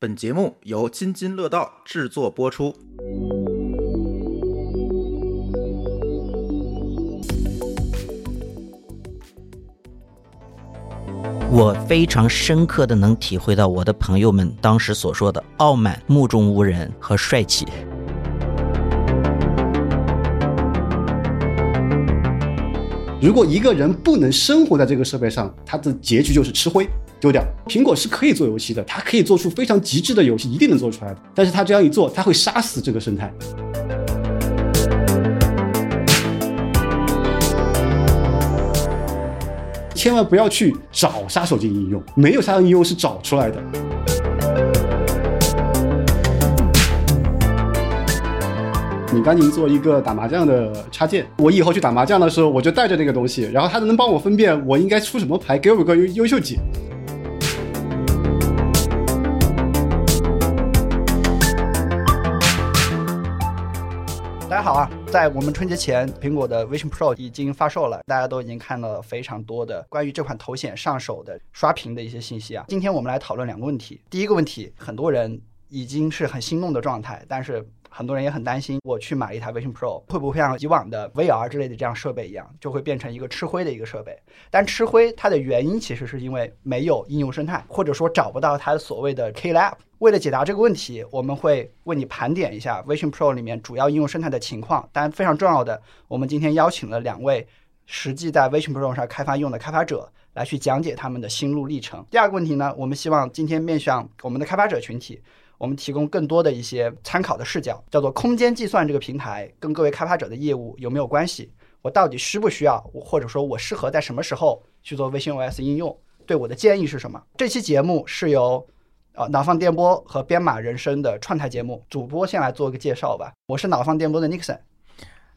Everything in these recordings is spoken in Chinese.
本节目由津津乐道制作播出。我非常深刻的能体会到我的朋友们当时所说的傲慢、目中无人和帅气。如果一个人不能生活在这个社会上，他的结局就是吃灰丢掉。苹果是可以做游戏的，它可以做出非常极致的游戏，一定能做出来的。但是它这样一做，它会杀死这个生态。千万不要去找杀手级应用，没有杀手应用是找出来的。你赶紧做一个打麻将的插件，我以后去打麻将的时候，我就带着那个东西，然后它能帮我分辨我应该出什么牌，给我个优优秀解。好啊，在我们春节前，苹果的 Vision Pro 已经发售了，大家都已经看了非常多的关于这款头显上手的刷屏的一些信息啊。今天我们来讨论两个问题，第一个问题，很多人已经是很心动的状态，但是。很多人也很担心，我去买一台 Vision Pro 会不会像以往的 VR 之类的这样设备一样，就会变成一个吃灰的一个设备？但吃灰它的原因其实是因为没有应用生态，或者说找不到它所谓的 K Lab。为了解答这个问题，我们会为你盘点一下 Vision Pro 里面主要应用生态的情况。但，非常重要的，我们今天邀请了两位实际在 Vision Pro 上开发用的开发者来去讲解他们的心路历程。第二个问题呢，我们希望今天面向我们的开发者群体。我们提供更多的一些参考的视角，叫做空间计算这个平台跟各位开发者的业务有没有关系？我到底需不需要，或者说我适合在什么时候去做微信 OS 应用？对我的建议是什么？这期节目是由呃脑放电波和编码人生的串台节目，主播先来做个介绍吧。我是脑放电波的 Nixon。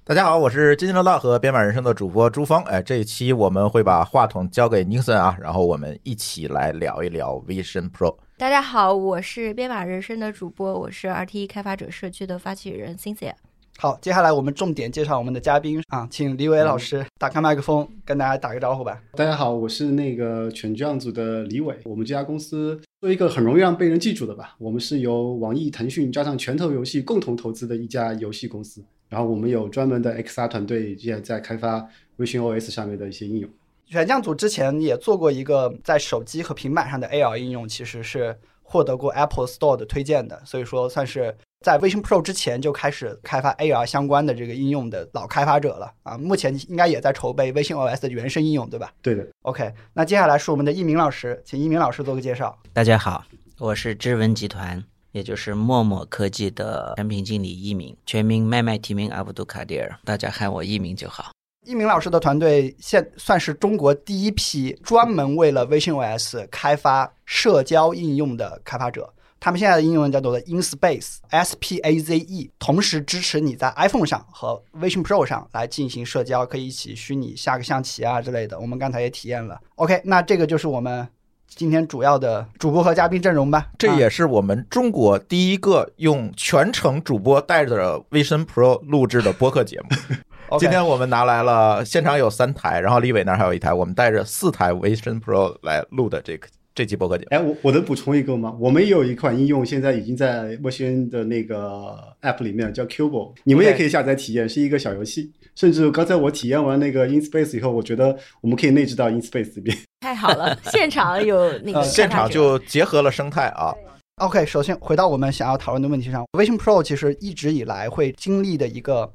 大家好，我是津津乐道和编码人生的主播朱峰。哎，这一期我们会把话筒交给 Nixon 啊，然后我们一起来聊一聊 Vision Pro。大家好，我是编码人生的主播，我是 RTE 开发者社区的发起人 Cynthia。好，接下来我们重点介绍我们的嘉宾啊，请李伟老师打开麦克风，跟大家打个招呼吧。大家好，我是那个犬匠组的李伟。我们这家公司做一个很容易让被人记住的吧，我们是由网易、腾讯加上拳头游戏共同投资的一家游戏公司。然后我们有专门的 XR 团队，现在在开发微信 OS 上面的一些应用。选将组之前也做过一个在手机和平板上的 AR 应用，其实是获得过 Apple Store 的推荐的，所以说算是在 Vision Pro 之前就开始开发 AR 相关的这个应用的老开发者了啊。目前应该也在筹备微信 OS 的原生应用，对吧？对的。OK，那接下来是我们的一鸣老师，请一鸣老师做个介绍。大家好，我是知文集团，也就是陌陌科技的产品经理一鸣，全名麦麦提名阿布杜卡迪尔，大家喊我一鸣就好。一鸣老师的团队现算是中国第一批专门为了微信 OS 开发社交应用的开发者。他们现在的应用叫做 InSpace，S P A Z E，同时支持你在 iPhone 上和 Vision Pro 上来进行社交，可以一起虚拟下个象棋啊之类的。我们刚才也体验了。OK，那这个就是我们今天主要的主播和嘉宾阵容吧。这也是我们中国第一个用全程主播带着 Vision Pro 录制的播客节目。今天我们拿来了，现场有三台，然后李伟那儿还有一台，我们带着四台 Vision Pro 来录的这个这期播客节目。哎，我我能补充一个吗？我们也有一款应用，现在已经在微信的那个 App 里面，叫 Cubo，你们也可以下载体验，是一个小游戏。甚至刚才我体验完那个 InSpace 以后，我觉得我们可以内置到 InSpace 里面。太好了，现场有那个现场就结合了生态啊。OK，首先回到我们想要讨论的问题上，Vision Pro 其实一直以来会经历的一个。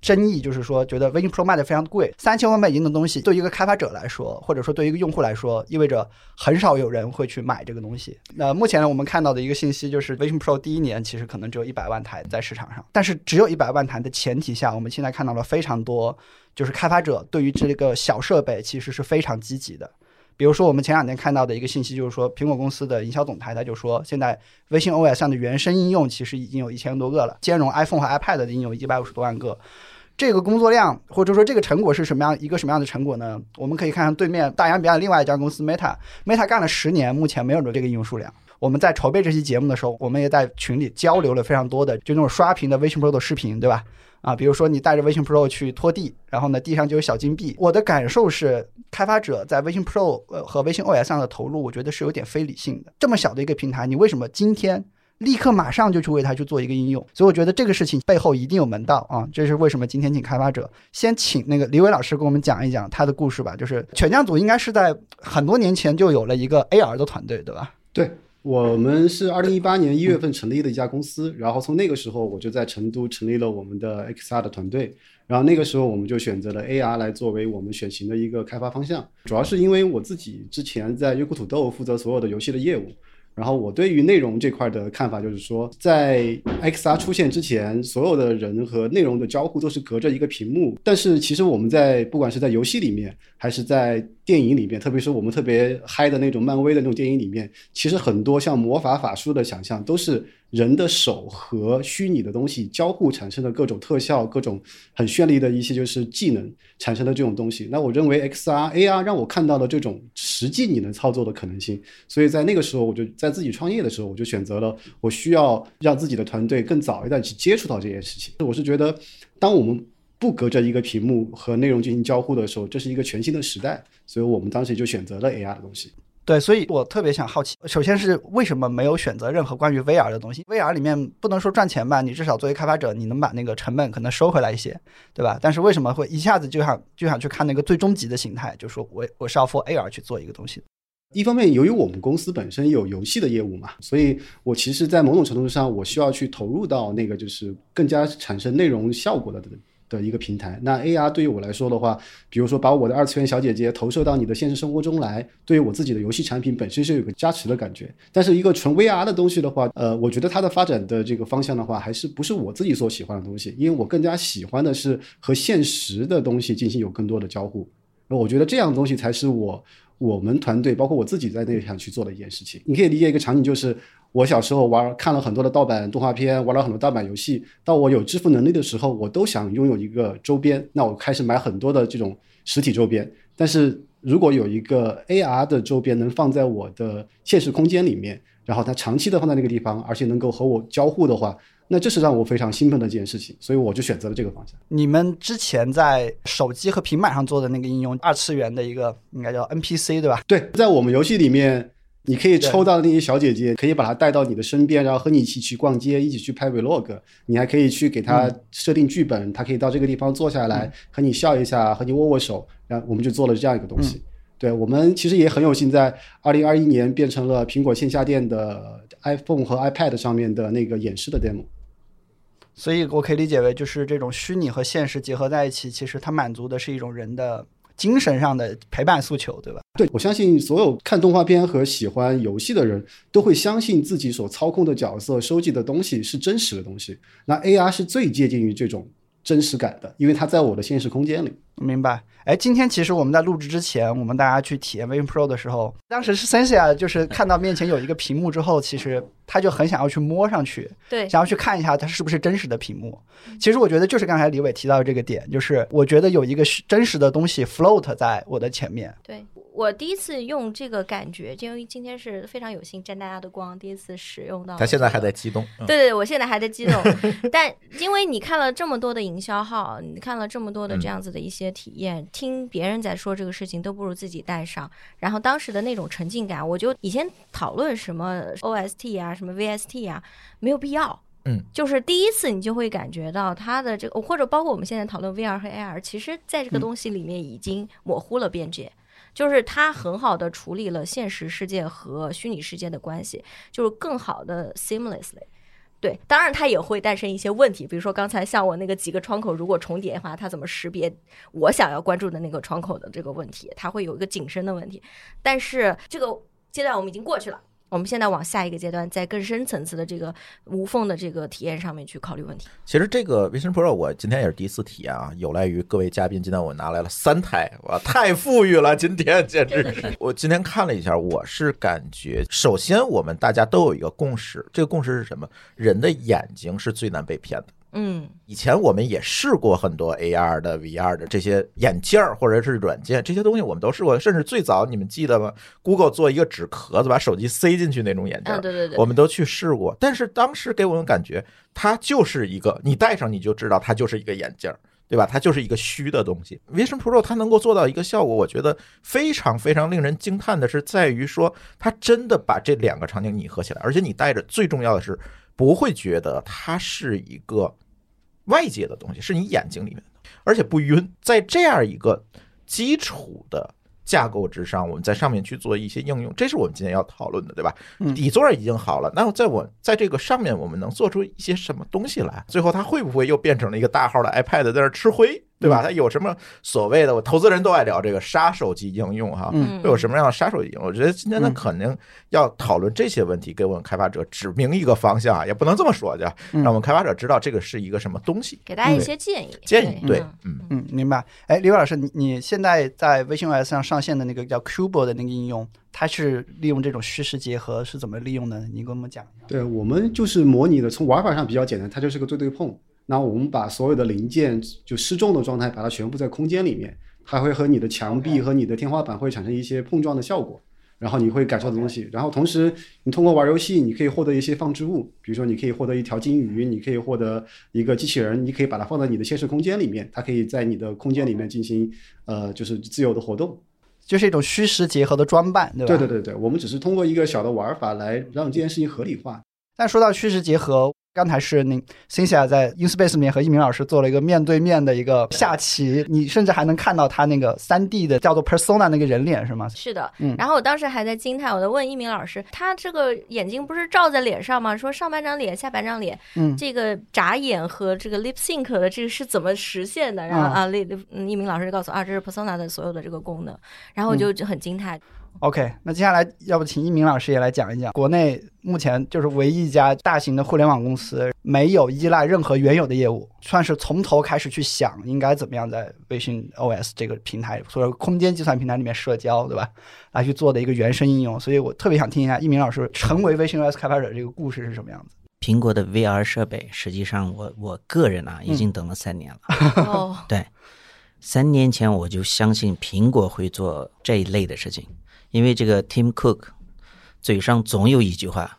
争议就是说，觉得 Vision Pro 卖的非常贵，三千万美金的东西，对一个开发者来说，或者说对一个用户来说，意味着很少有人会去买这个东西。那目前，我们看到的一个信息就是，Vision Pro 第一年其实可能只有一百万台在市场上，但是只有一百万台的前提下，我们现在看到了非常多，就是开发者对于这个小设备其实是非常积极的。比如说，我们前两天看到的一个信息就是说，苹果公司的营销总裁他就说，现在微信 OS 上的原生应用其实已经有一千多个了，兼容 iPhone 和 iPad 的应用一百五十多万个。这个工作量，或者说这个成果是什么样一个什么样的成果呢？我们可以看看对面大洋彼岸另外一家公司 Meta，Meta 干了十年，目前没有这个应用数量。我们在筹备这期节目的时候，我们也在群里交流了非常多的就那种刷屏的微信 Pro 的视频，对吧？啊，比如说你带着微信 Pro 去拖地，然后呢地上就有小金币。我的感受是，开发者在微信 Pro 呃和微信 OS 上的投入，我觉得是有点非理性的。这么小的一个平台，你为什么今天立刻马上就去为它去做一个应用？所以我觉得这个事情背后一定有门道啊！这是为什么今天请开发者先请那个李伟老师给我们讲一讲他的故事吧。就是全匠组应该是在很多年前就有了一个 AR 的团队，对吧？对。我们是二零一八年一月份成立的一家公司，然后从那个时候我就在成都成立了我们的 XR 的团队，然后那个时候我们就选择了 AR 来作为我们选型的一个开发方向，主要是因为我自己之前在优酷土豆负责所有的游戏的业务。然后我对于内容这块的看法就是说，在 XR 出现之前，所有的人和内容的交互都是隔着一个屏幕。但是其实我们在不管是在游戏里面，还是在电影里面，特别是我们特别嗨的那种漫威的那种电影里面，其实很多像魔法法术的想象都是。人的手和虚拟的东西交互产生的各种特效、各种很绚丽的一些就是技能产生的这种东西，那我认为 XR、AR 让我看到了这种实际你能操作的可能性。所以在那个时候，我就在自己创业的时候，我就选择了我需要让自己的团队更早一点去接触到这件事情。我是觉得，当我们不隔着一个屏幕和内容进行交互的时候，这是一个全新的时代，所以我们当时就选择了 AR 的东西。对，所以我特别想好奇，首先是为什么没有选择任何关于 VR 的东西？VR 里面不能说赚钱吧，你至少作为开发者，你能把那个成本可能收回来一些，对吧？但是为什么会一下子就想就想去看那个最终极的形态，就说我我是要 for AR 去做一个东西？一方面，由于我们公司本身有游戏的业务嘛，所以我其实，在某种程度上，我需要去投入到那个就是更加产生内容效果的。的一个平台，那 AR 对于我来说的话，比如说把我的二次元小姐姐投射到你的现实生活中来，对于我自己的游戏产品本身是有个加持的感觉。但是一个纯 VR 的东西的话，呃，我觉得它的发展的这个方向的话，还是不是我自己所喜欢的东西，因为我更加喜欢的是和现实的东西进行有更多的交互。那我觉得这样的东西才是我我们团队包括我自己在内想去做的一件事情。你可以理解一个场景就是。我小时候玩看了很多的盗版动画片，玩了很多盗版游戏。到我有支付能力的时候，我都想拥有一个周边。那我开始买很多的这种实体周边。但是如果有一个 AR 的周边能放在我的现实空间里面，然后它长期的放在那个地方，而且能够和我交互的话，那这是让我非常兴奋的一件事情。所以我就选择了这个方向。你们之前在手机和平板上做的那个应用，二次元的一个应该叫 NPC 对吧？对，在我们游戏里面。你可以抽到那些小姐姐，可以把她带到你的身边，然后和你一起去逛街，一起去拍 vlog。你还可以去给她设定剧本，她可以到这个地方坐下来和你笑一下，和你握握手。然后我们就做了这样一个东西。对我们其实也很有幸，在二零二一年变成了苹果线下店的 iPhone 和 iPad 上面的那个演示的 demo。所以我可以理解为，就是这种虚拟和现实结合在一起，其实它满足的是一种人的。精神上的陪伴诉求，对吧？对，我相信所有看动画片和喜欢游戏的人都会相信自己所操控的角色收集的东西是真实的东西。那 AR 是最接近于这种真实感的，因为它在我的现实空间里。明白。哎，今天其实我们在录制之前，我们大家去体验 Vision Pro 的时候，当时是 Sensia，就是看到面前有一个屏幕之后，其实他就很想要去摸上去，对，想要去看一下它是不是真实的屏幕。其实我觉得就是刚才李伟提到的这个点，就是我觉得有一个真实的东西 float 在我的前面。对。我第一次用这个感觉，因为今天是非常有幸沾大家的光，第一次使用到。他现在还在激动。对对，我现在还在激动。但因为你看了这么多的营销号，你看了这么多的这样子的一些体验，听别人在说这个事情，都不如自己带上。然后当时的那种沉浸感，我就以前讨论什么 OST 啊，什么 VST 啊，没有必要。嗯，就是第一次你就会感觉到它的这个，或者包括我们现在讨论 VR 和 AR，其实在这个东西里面已经模糊了边界。就是它很好的处理了现实世界和虚拟世界的关系，就是更好的 seamlessly。对，当然它也会诞生一些问题，比如说刚才像我那个几个窗口如果重叠的话，它怎么识别我想要关注的那个窗口的这个问题，它会有一个景深的问题。但是这个阶段我们已经过去了。我们现在往下一个阶段，在更深层次的这个无缝的这个体验上面去考虑问题。其实这个 Vision Pro 我今天也是第一次体验啊，有赖于各位嘉宾。今天我拿来了三台，哇，太富裕了！今天简直是。我今天看了一下，我是感觉，首先我们大家都有一个共识，这个共识是什么？人的眼睛是最难被骗的。嗯以前我们也试过很多 AR 的、VR 的这些眼镜儿或者是软件，这些东西我们都试过。甚至最早你们记得吗？Google 做一个纸壳子，把手机塞进去那种眼镜啊，儿，对对对，我们都去试过。但是当时给我们感觉，它就是一个你戴上你就知道它就是一个眼镜儿。对吧？它就是一个虚的东西。Vision Pro 它能够做到一个效果，我觉得非常非常令人惊叹的是，在于说它真的把这两个场景拟合起来，而且你戴着，最重要的是不会觉得它是一个外界的东西，是你眼睛里面的，而且不晕。在这样一个基础的架构之上，我们在上面去做一些应用，这是我们今天要讨论的，对吧？嗯底座已经好了，那在我在这个上面，我们能做出一些什么东西来？最后它会不会又变成了一个大号的 iPad 在那儿吃灰，对吧？它有什么所谓的？我投资人都爱聊这个杀手级应用哈，嗯会有什么样的杀手级应用？我觉得今天呢，嗯肯定要讨论这些问题，给我们开发者指明一个方向啊，也不能这么说，叫嗯让我们开发者知道这个是一个什么东西。给大家一些建议。建议对嗯，嗯，嗯，明白。哎，李伟老师，你你现在在微信 OS 上上线的那个叫 Cubo 的那个应用，它是利用这种虚实结合是怎么利用的？你给我们讲一下。对我们就是模拟的，从玩法上比较简单，它就是个对对碰。那我们把所有的零件就失重的状态，把它全部在空间里面，它会和你的墙壁和你的天花板会产生一些碰撞的效果，然后你会感受到东西。然后同时，你通过玩游戏，你可以获得一些放置物，比如说你可以获得一条金鱼，你可以获得一个机器人，你可以把它放在你的现实空间里面，它可以在你的空间里面进行呃就是自由的活动。就是一种虚实结合的装扮，对吧？对对对对，我们只是通过一个小的玩法来让这件事情合理化。但说到虚实结合，刚才是那 Cynthia 在 InSpace 里面和一鸣老师做了一个面对面的一个下棋，你甚至还能看到他那个三 D 的叫做 Persona 那个人脸是吗？是的嗯，然后我当时还在惊叹，我在问一鸣老师，他这个眼睛不是照在脸上吗？说上半张脸、下半张脸，嗯这个眨眼和这个 lip sync 的这个是怎么实现的？然后嗯啊，一鸣老师就告诉我啊，这是 Persona 的所有的这个功能，然后我就就很惊叹。OK，那接下来要不请一鸣老师也来讲一讲，国内目前就是唯一一家大型的互联网公司，没有依赖任何原有的业务，算是从头开始去想应该怎么样在微信 OS 这个平台，或者空间计算平台里面社交，对吧？来去做的一个原生应用。所以我特别想听一下一鸣老师成为微信 OS 开发者这个故事是什么样子。苹果的 VR 设备，实际上我我个人啊，已经等了三年了。对，三年前我就相信苹果会做这一类的事情，因为这个 Tim Cook 嘴上总有一句话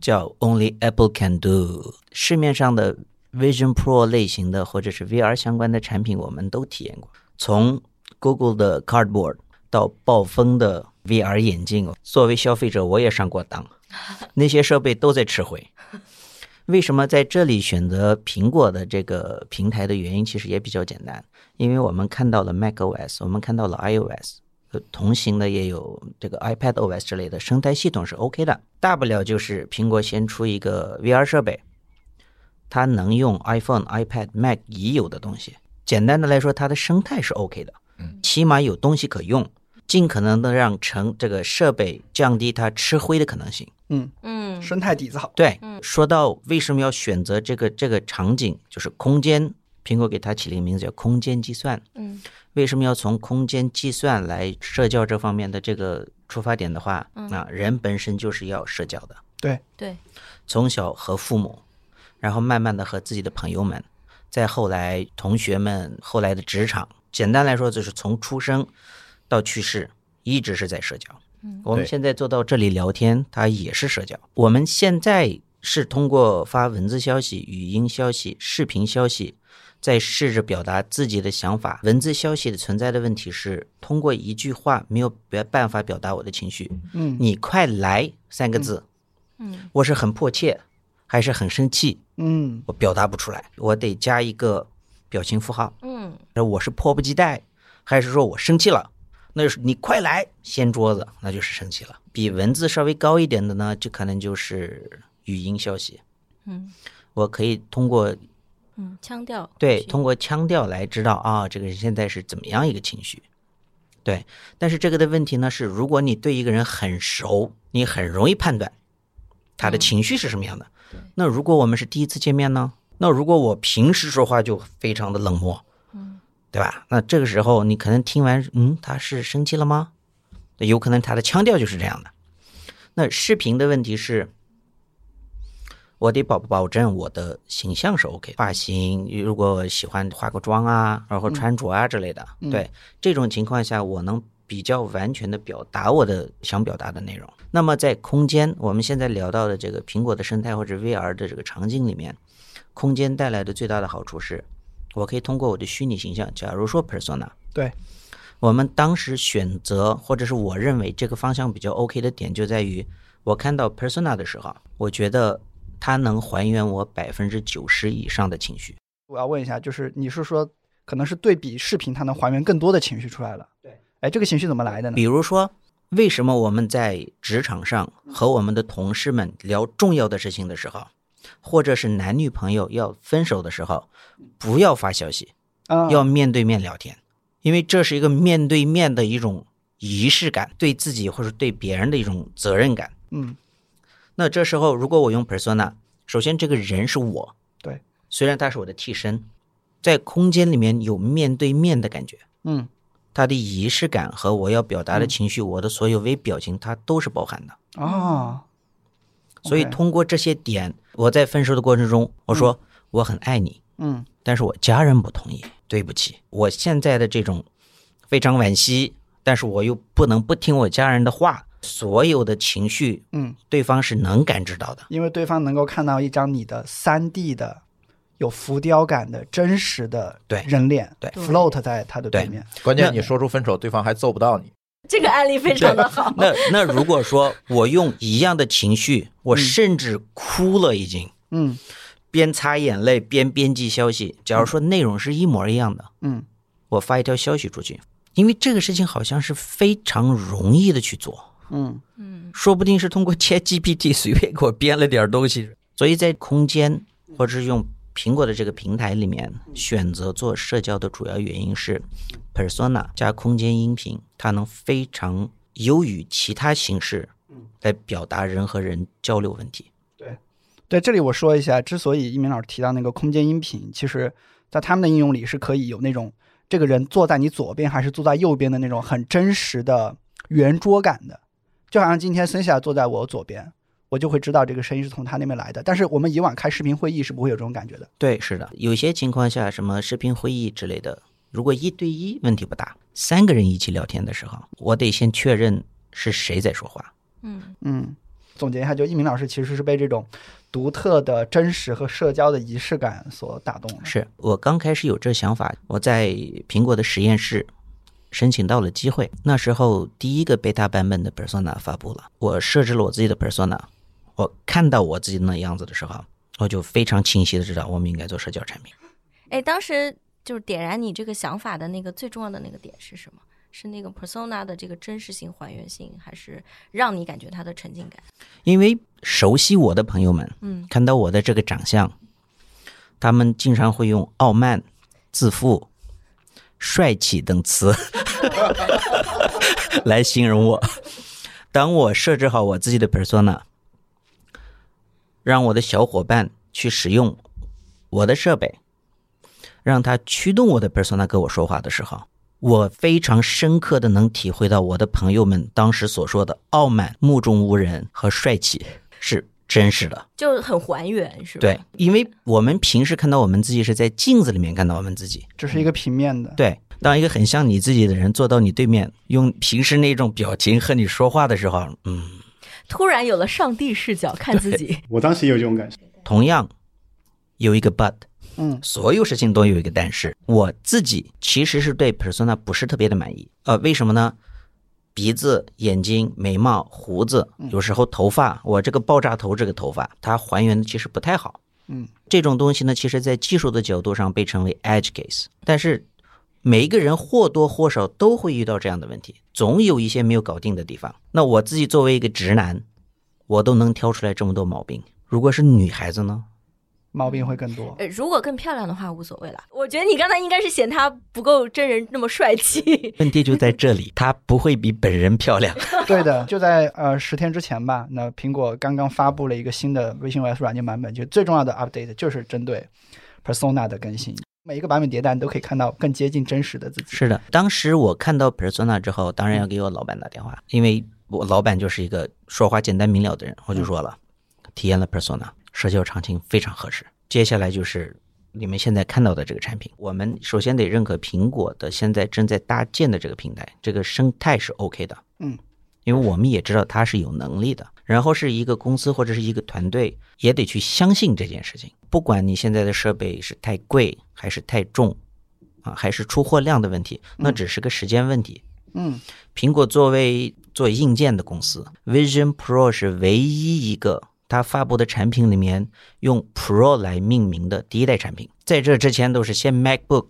叫 “Only Apple can do”。市面上的 Vision Pro 类型的或者是 VR 相关的产品，我们都体验过，从 Google 的 Cardboard 到暴风的 VR 眼镜，作为消费者我也上过当，那些设备都在吃灰。为什么在这里选择苹果的这个平台的原因，其实也比较简单，因为我们看到了 macOS，我们看到了 iOS，呃同行的也有这个 iPad OS 之类的生态系统是 OK 的，大不了就是苹果先出一个 VR 设备，它能用 iPhone、iPad、Mac 已有的东西。简单的来说，它的生态是 OK 的，起码有东西可用，尽可能的让成这个设备降低它吃灰的可能性。嗯，嗯，生态底子好。对嗯，说到为什么要选择这个这个场景，就是空间，苹果给它起了一个名字叫空间计算。嗯，为什么要从空间计算来社交这方面的这个出发点的话，啊，人本身就是要社交的，对，对，从小和父母，然后慢慢的和自己的朋友们，再后来同学们，后来的职场，简单来说就是从出生到去世，一直是在社交。嗯我们现在坐到这里聊天，它也是社交。我们现在是通过发文字消息、语音消息、视频消息，在试着表达自己的想法。文字消息的存在的问题是，通过一句话没有别办法表达我的情绪。嗯你快来三个字，嗯，我是很迫切，还是很生气，嗯我表达不出来，我得加一个表情符号。嗯，我是迫不及待，还是说我生气了？那就是你快来掀桌子，那就是生气了。比文字稍微高一点的呢，就可能就是语音消息。嗯，我可以通过嗯，腔调，对通过腔调来知道啊，这个人现在是怎么样一个情绪。对，但是这个的问题呢是，如果你对一个人很熟，你很容易判断他的情绪是什么样的。那如果我们是第一次见面呢？那如果我平时说话就非常的冷漠，嗯，对吧？那这个时候你可能听完，嗯，他是生气了吗？有可能他的腔调就是这样的。那视频的问题是，我得保保证我的形象是 OK，发型如果喜欢化个妆啊，然后穿着啊之类的，对这种情况下，我能比较完全的表达我的想表达的内容。那么在空间，我们现在聊到的这个苹果的生态或者 VR 的这个场景里面，空间带来的最大的好处是，我可以通过我的虚拟形象，假如说 persona，对，我们当时选择或者是我认为这个方向比较 OK 的点就在于，我看到 persona 的时候，我觉得它能还原我百分之九十以上的情绪。我要问一下，就是你是说，可能是对比视频，它能还原更多的情绪出来了？对。哎，这个情绪怎么来的呢？比如说，为什么我们在职场上和我们的同事们聊重要的事情的时候，或者是男女朋友要分手的时候，不要发消息，啊，要面对面聊天，因为这是一个面对面的一种仪式感，对自己或者对别人的一种责任感。嗯，那这时候如果我用 persona，首先这个人是我，对，虽然他是我的替身，在空间里面有面对面的感觉。嗯，他的仪式感和我要表达的情绪，我的所有微表情，它都是包含的。哦，所以通过这些点，我在分手的过程中，我说我很爱你，嗯。但是我家人不同意，对不起，我现在的这种非常惋惜，但是我又不能不听我家人的话，所有的情绪，嗯，对方是能感知到的。因为对方能够看到一张你的三 D 的、有浮雕感的真实的对人脸，对，float 在他的对对面。关键你说出分手，对方还揍不到你。这个案例非常的好。那那如果说我用一样的情绪，我甚至哭了，已经嗯边擦眼泪边编辑消息。假如说内容是一模一样的，嗯我发一条消息出去，因为这个事情好像是非常容易的去做，嗯嗯说不定是通过 ChatGPT 随便给我编了点东西。所以在空间或者是用苹果的这个平台里面选择做社交的主要原因是，persona 加空间音频，它能非常优于其他形式来表达人和人交流问题。对，这里我说一下，之所以一鸣老师提到那个空间音频，其实在他们的应用里是可以有那种这个人坐在你左边还是坐在右边的那种很真实的圆桌感的，就好像今天森夏坐在我左边，我就会知道这个声音是从他那边来的。但是我们以往开视频会议是不会有这种感觉的。对，是的，有些情况下，什么视频会议之类的，如果一对一问题不大，三个人一起聊天的时候，我得先确认是谁在说话。嗯嗯，总结一下，就一鸣老师其实是被这种独特的真实和社交的仪式感所打动的。是我刚开始有这想法，我在苹果的实验室申请到了机会。那时候第一个 beta 版本的 persona 发布了，我设置了我自己的 persona，我看到我自己那样子的时候，我就非常清晰的知道我们应该做社交产品。哎，当时就是点燃你这个想法的那个最重要的那个点是什么？是那个 persona 的这个真实性、还原性，还是让你感觉它的沉浸感？因为熟悉我的朋友们嗯看到我的这个长相，他们经常会用傲慢、自负、帅气等词 来形容我。当我设置好我自己的 persona，让我的小伙伴去使用我的设备，让他驱动我的 persona 跟我说话的时候，我非常深刻的能体会到我的朋友们当时所说的傲慢、目中无人和帅气是真实的。就很还原，是吧？对，因为我们平时看到我们自己是在镜子里面看到我们自己。这是一个平面的。对，当一个很像你自己的人坐到你对面，用平时那种表情和你说话的时候，嗯，突然有了上帝视角看自己。我当时也有这种感受。同样有一个 but，嗯所有事情都有一个但是。我自己其实是对 persona 不是特别的满意，呃，为什么呢？鼻子、眼睛、眉毛、胡子，有时候头发，我这个爆炸头这个头发，它还原的其实不太好。嗯，这种东西呢，其实在技术的角度上被称为 edge case，但是每一个人或多或少都会遇到这样的问题，总有一些没有搞定的地方。那我自己作为一个直男，我都能挑出来这么多毛病。如果是女孩子呢？毛病会更多。呃，如果更漂亮的话无所谓了。我觉得你刚才应该是嫌他不够真人那么帅气。问题就在这里，他不会比本人漂亮。对的，就在呃十天之前吧，那苹果刚刚发布了一个新的微信 OS 软件版本，就最重要的 update 就是针对 Persona 的更新。每一个版本迭代，你都可以看到更接近真实的自己。是的，当时我看到 Persona 之后，当然要给我老板打电话，因为我老板就是一个说话简单明了的人，我就说了，体验了 Persona，社交场景非常合适。接下来就是你们现在看到的这个产品，我们首先得认可苹果的现在正在搭建的这个平台，这个生态是 OK 的。嗯，因为我们也知道它是有能力的。然后是一个公司或者是一个团队，也得去相信这件事情。不管你现在的设备是太贵还是太重，啊，还是出货量的问题，那只是个时间问题。嗯，苹果作为做硬件的公司，Vision Pro 是唯一一个它发布的产品里面用 Pro 来命名的第一代产品。在这之前都是先 MacBook，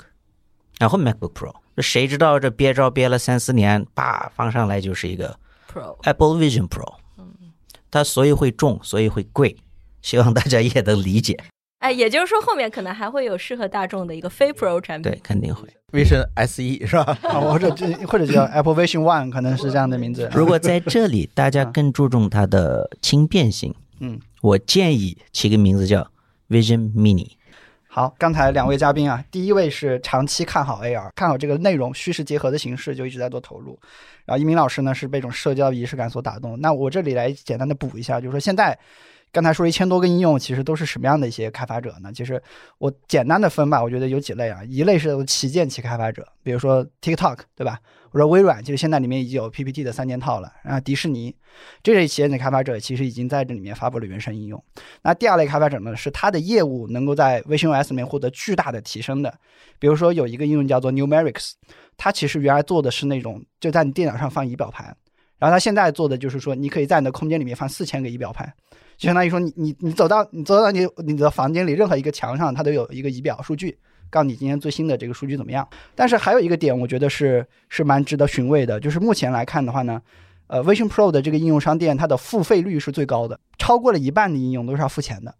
然后 MacBook Pro。那谁知道这憋招憋了三四年，叭放上来就是一个 Pro Apple Vision Pro。嗯它所以会重，所以会贵，希望大家也能理解。哎，也就是说后面可能还会有适合大众的一个非 Pro 产品。对，肯定会。Vision SE 是吧？啊，或者这或者叫 Apple Vision One，可能是这样的名字。如果在这里大家更注重它的轻便性，嗯，我建议起个名字叫 Vision Mini。好，刚才两位嘉宾啊，第一位是长期看好 AR，看好这个内容虚实结合的形式，就一直在做投入。然后一鸣老师呢是被这种社交仪式感所打动。那我这里来简单的补一下，就是说现在刚才说一千多个应用，其实都是什么样的一些开发者呢？其实我简单的分吧，我觉得有几类啊，一类是旗舰级开发者，比如说 TikTok，对吧？或者微软，就是现在里面已经有 PPT 的三件套了。然后迪士尼这类企业的开发者，其实已经在这里面发布了原生应用。那第二类开发者呢，是他的业务能够在 Vision OS 里面获得巨大的提升的。比如说有一个应用叫做 Numerics，它其实原来做的是那种就在你电脑上放仪表盘，然后它现在做的就是说，你可以在你的空间里面放四千个仪表盘，就相当于说你你你走到你走到你你的房间里任何一个墙上，它都有一个仪表数据。告诉你今天最新的这个数据怎么样？但是还有一个点，我觉得是是蛮值得询味的，就是目前来看的话呢，呃，Vision Pro 的这个应用商店，它的付费率是最高的，超过了一半的应用都是要付钱的。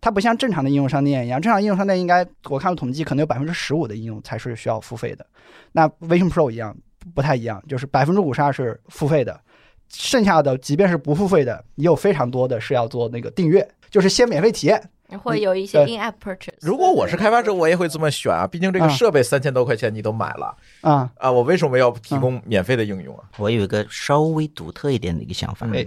它不像正常的应用商店一样，正常应用商店应该我看过统计，可能有百分之十五的应用才是需要付费的。那 Vision Pro 一样不太一样，就是百分之五十二是付费的，剩下的即便是不付费的，也有非常多的是要做那个订阅，就是先免费体验。会有一些 in-app purchase。如果我是开发者，我也会这么选啊，毕竟这个啊设备三千多块钱你都买了啊、啊，我为什么要提供免费的应用啊？我有一个稍微独特一点的一个想法，哎，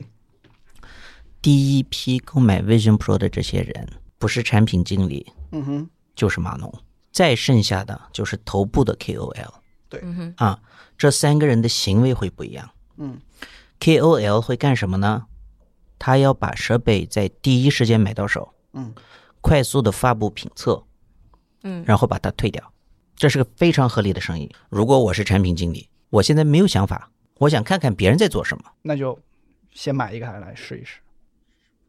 第一批购买 Vision Pro 的这些人，不是产品经理，嗯哼，就是码农，再剩下的就是头部的 KOL 嗯哼，啊，这三个人的行为会不一样。嗯，KOL 会干什么呢？他要把设备在第一时间买到手，嗯，快速的发布评测，嗯然后把它退掉，这是个非常合理的生意。如果我是产品经理，我现在没有想法，我想看看别人在做什么。那就先买一个来试一试。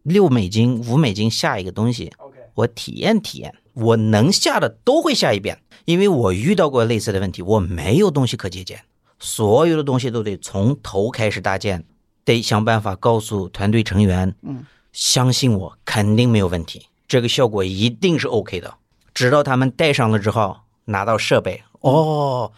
六美金、五美金下一个东西，OK，我体验体验，我能下的都会下一遍，因为我遇到过类似的问题，我没有东西可借鉴，所有的东西都得从头开始搭建，得想办法告诉团队成员，嗯，相信我，肯定没有问题，这个效果一定是 OK 的。直到他们戴上了之后，拿到设备，哦，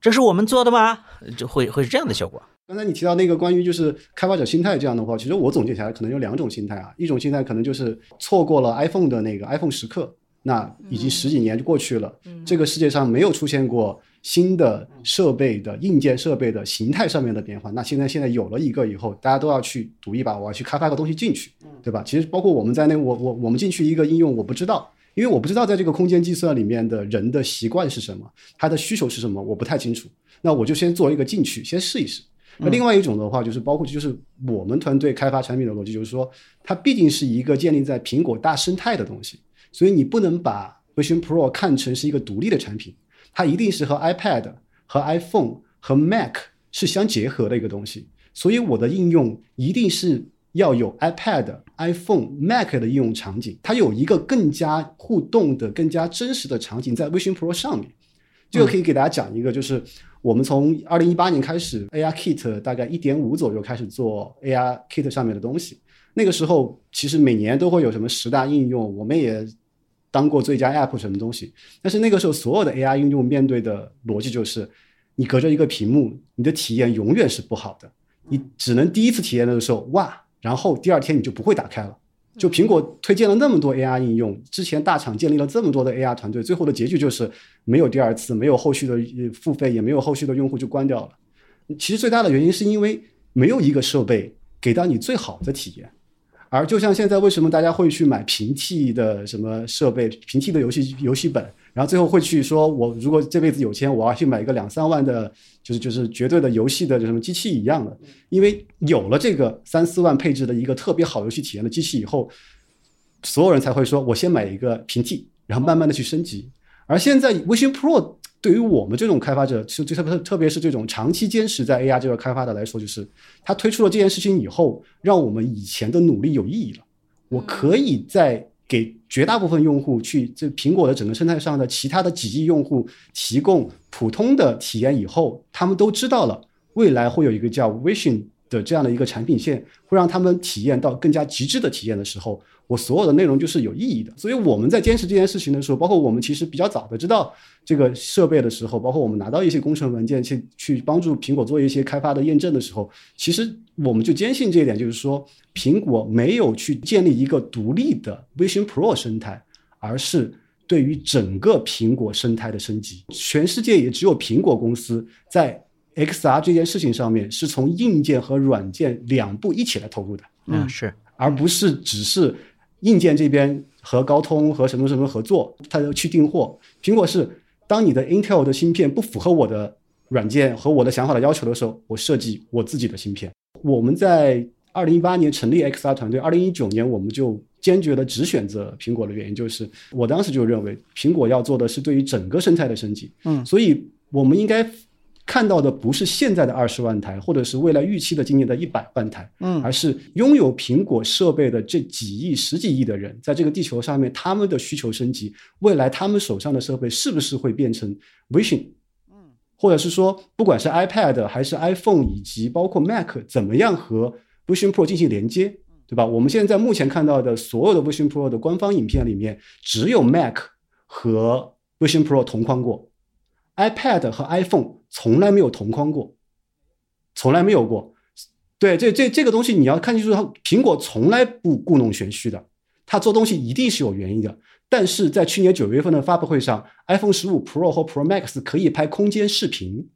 这是我们做的吗？就会会是这样的效果。刚才你提到那个关于就是开发者心态这样的话，其实我总结下来可能有两种心态啊，一种心态可能就是错过了 iPhone 的那个 iPhone 时刻，那已经十几年就过去了，这个世界上没有出现过新的设备的硬件设备的形态上面的变化，那现在现在有了一个以后，大家都要去赌一把，我要去开发个东西进去，对吧？其实包括我们在内，我我我们进去一个应用，我不知道。因为我不知道在这个空间计算里面的人的习惯是什么，他的需求是什么，我不太清楚。那我就先做一个进去，先试一试。那另外一种的话，就是包括就是我们团队开发产品的逻辑，就是说它毕竟是一个建立在苹果大生态的东西，所以你不能把 Vision Pro 看成是一个独立的产品，它一定是和 iPad、和 iPhone、和 Mac 是相结合的一个东西。所以我的应用一定是要有 iPad、iPhone、Mac 的应用场景，它有一个更加互动的、更加真实的场景在 Vision Pro 上面。这个可以给大家讲一个，就是我们从二零一八年开始，AR Kit 大概一点五左右开始做 AR Kit 上面的东西。那个时候其实每年都会有什么十大应用，我们也当过最佳 App 什么东西。但是那个时候所有的 AR 应用面对的逻辑就是，你隔着一个屏幕，你的体验永远是不好的。你只能第一次体验的时候哇，然后第二天你就不会打开了。就苹果推荐了那么多 AR 应用，之前大厂建立了这么多的 AR 团队，最后的结局就是没有第二次，没有后续的付费，也没有后续的用户就关掉了。其实最大的原因是因为没有一个设备给到你最好的体验，而就像现在，为什么大家会去买平替的什么设备、平替的游戏游戏本，然后最后会去说，我如果这辈子有钱，我要去买一个两三万的，就是就是绝对的游戏的什么机器一样的？因为有了这个三四万配置的一个特别好游戏体验的机器以后，所有人才会说，我先买一个平替，然后慢慢的去升级。而现在 Vision Pro。对于我们这种开发者，就特别特别是这种长期坚持在 AR 这个开发的来说，就是他推出了这件事情以后，让我们以前的努力有意义了。我可以在给绝大部分用户去这苹果的整个生态上的其他的几亿用户提供普通的体验以后，他们都知道了未来会有一个叫 Vision 的这样的一个产品线，会让他们体验到更加极致的体验的时候。我所有的内容就是有意义的，所以我们在坚持这件事情的时候，包括我们其实比较早的知道这个设备的时候，包括我们拿到一些工程文件去去帮助苹果做一些开发的验证的时候，其实我们就坚信这一点，就是说苹果没有去建立一个独立的 Vision Pro 生态，而是对于整个苹果生态的升级。全世界也只有苹果公司在 XR 这件事情上面是从硬件和软件两步一起来投入的。嗯，是，而不是只是。硬件这边和高通和什么什么合作，他就去订货。苹果是当你的 Intel 的芯片不符合我的软件和我的想法的要求的时候，我设计我自己的芯片。我们在二零一八年成立 XR 团队，二零一九年我们就坚决的只选择苹果的原因，就是我当时就认为苹果要做的是对于整个生态的升级。嗯，所以我们应该。看到的不是现在的二十万台，或者是未来预期的今年的一百万台，嗯，而是拥有苹果设备的这几亿、十几亿的人，在这个地球上面，他们的需求升级，未来他们手上的设备是不是会变成 Vision？嗯，或者是说，不管是 iPad 还是 iPhone，以及包括 Mac，怎么样和 Vision Pro 进行连接，对吧？我们现在目前看到的所有的 Vision Pro 的官方影片里面，只有 Mac 和 Vision Pro 同框过。iPad 和 iPhone 从来没有同框过，从来没有过。对，这这这个东西你要看清楚，它苹果从来不故弄玄虚的，它做东西一定是有原因的。但是在去年九月份的发布会上，iPhone 十五 Pro 和 Pro Max 可以拍空间视频，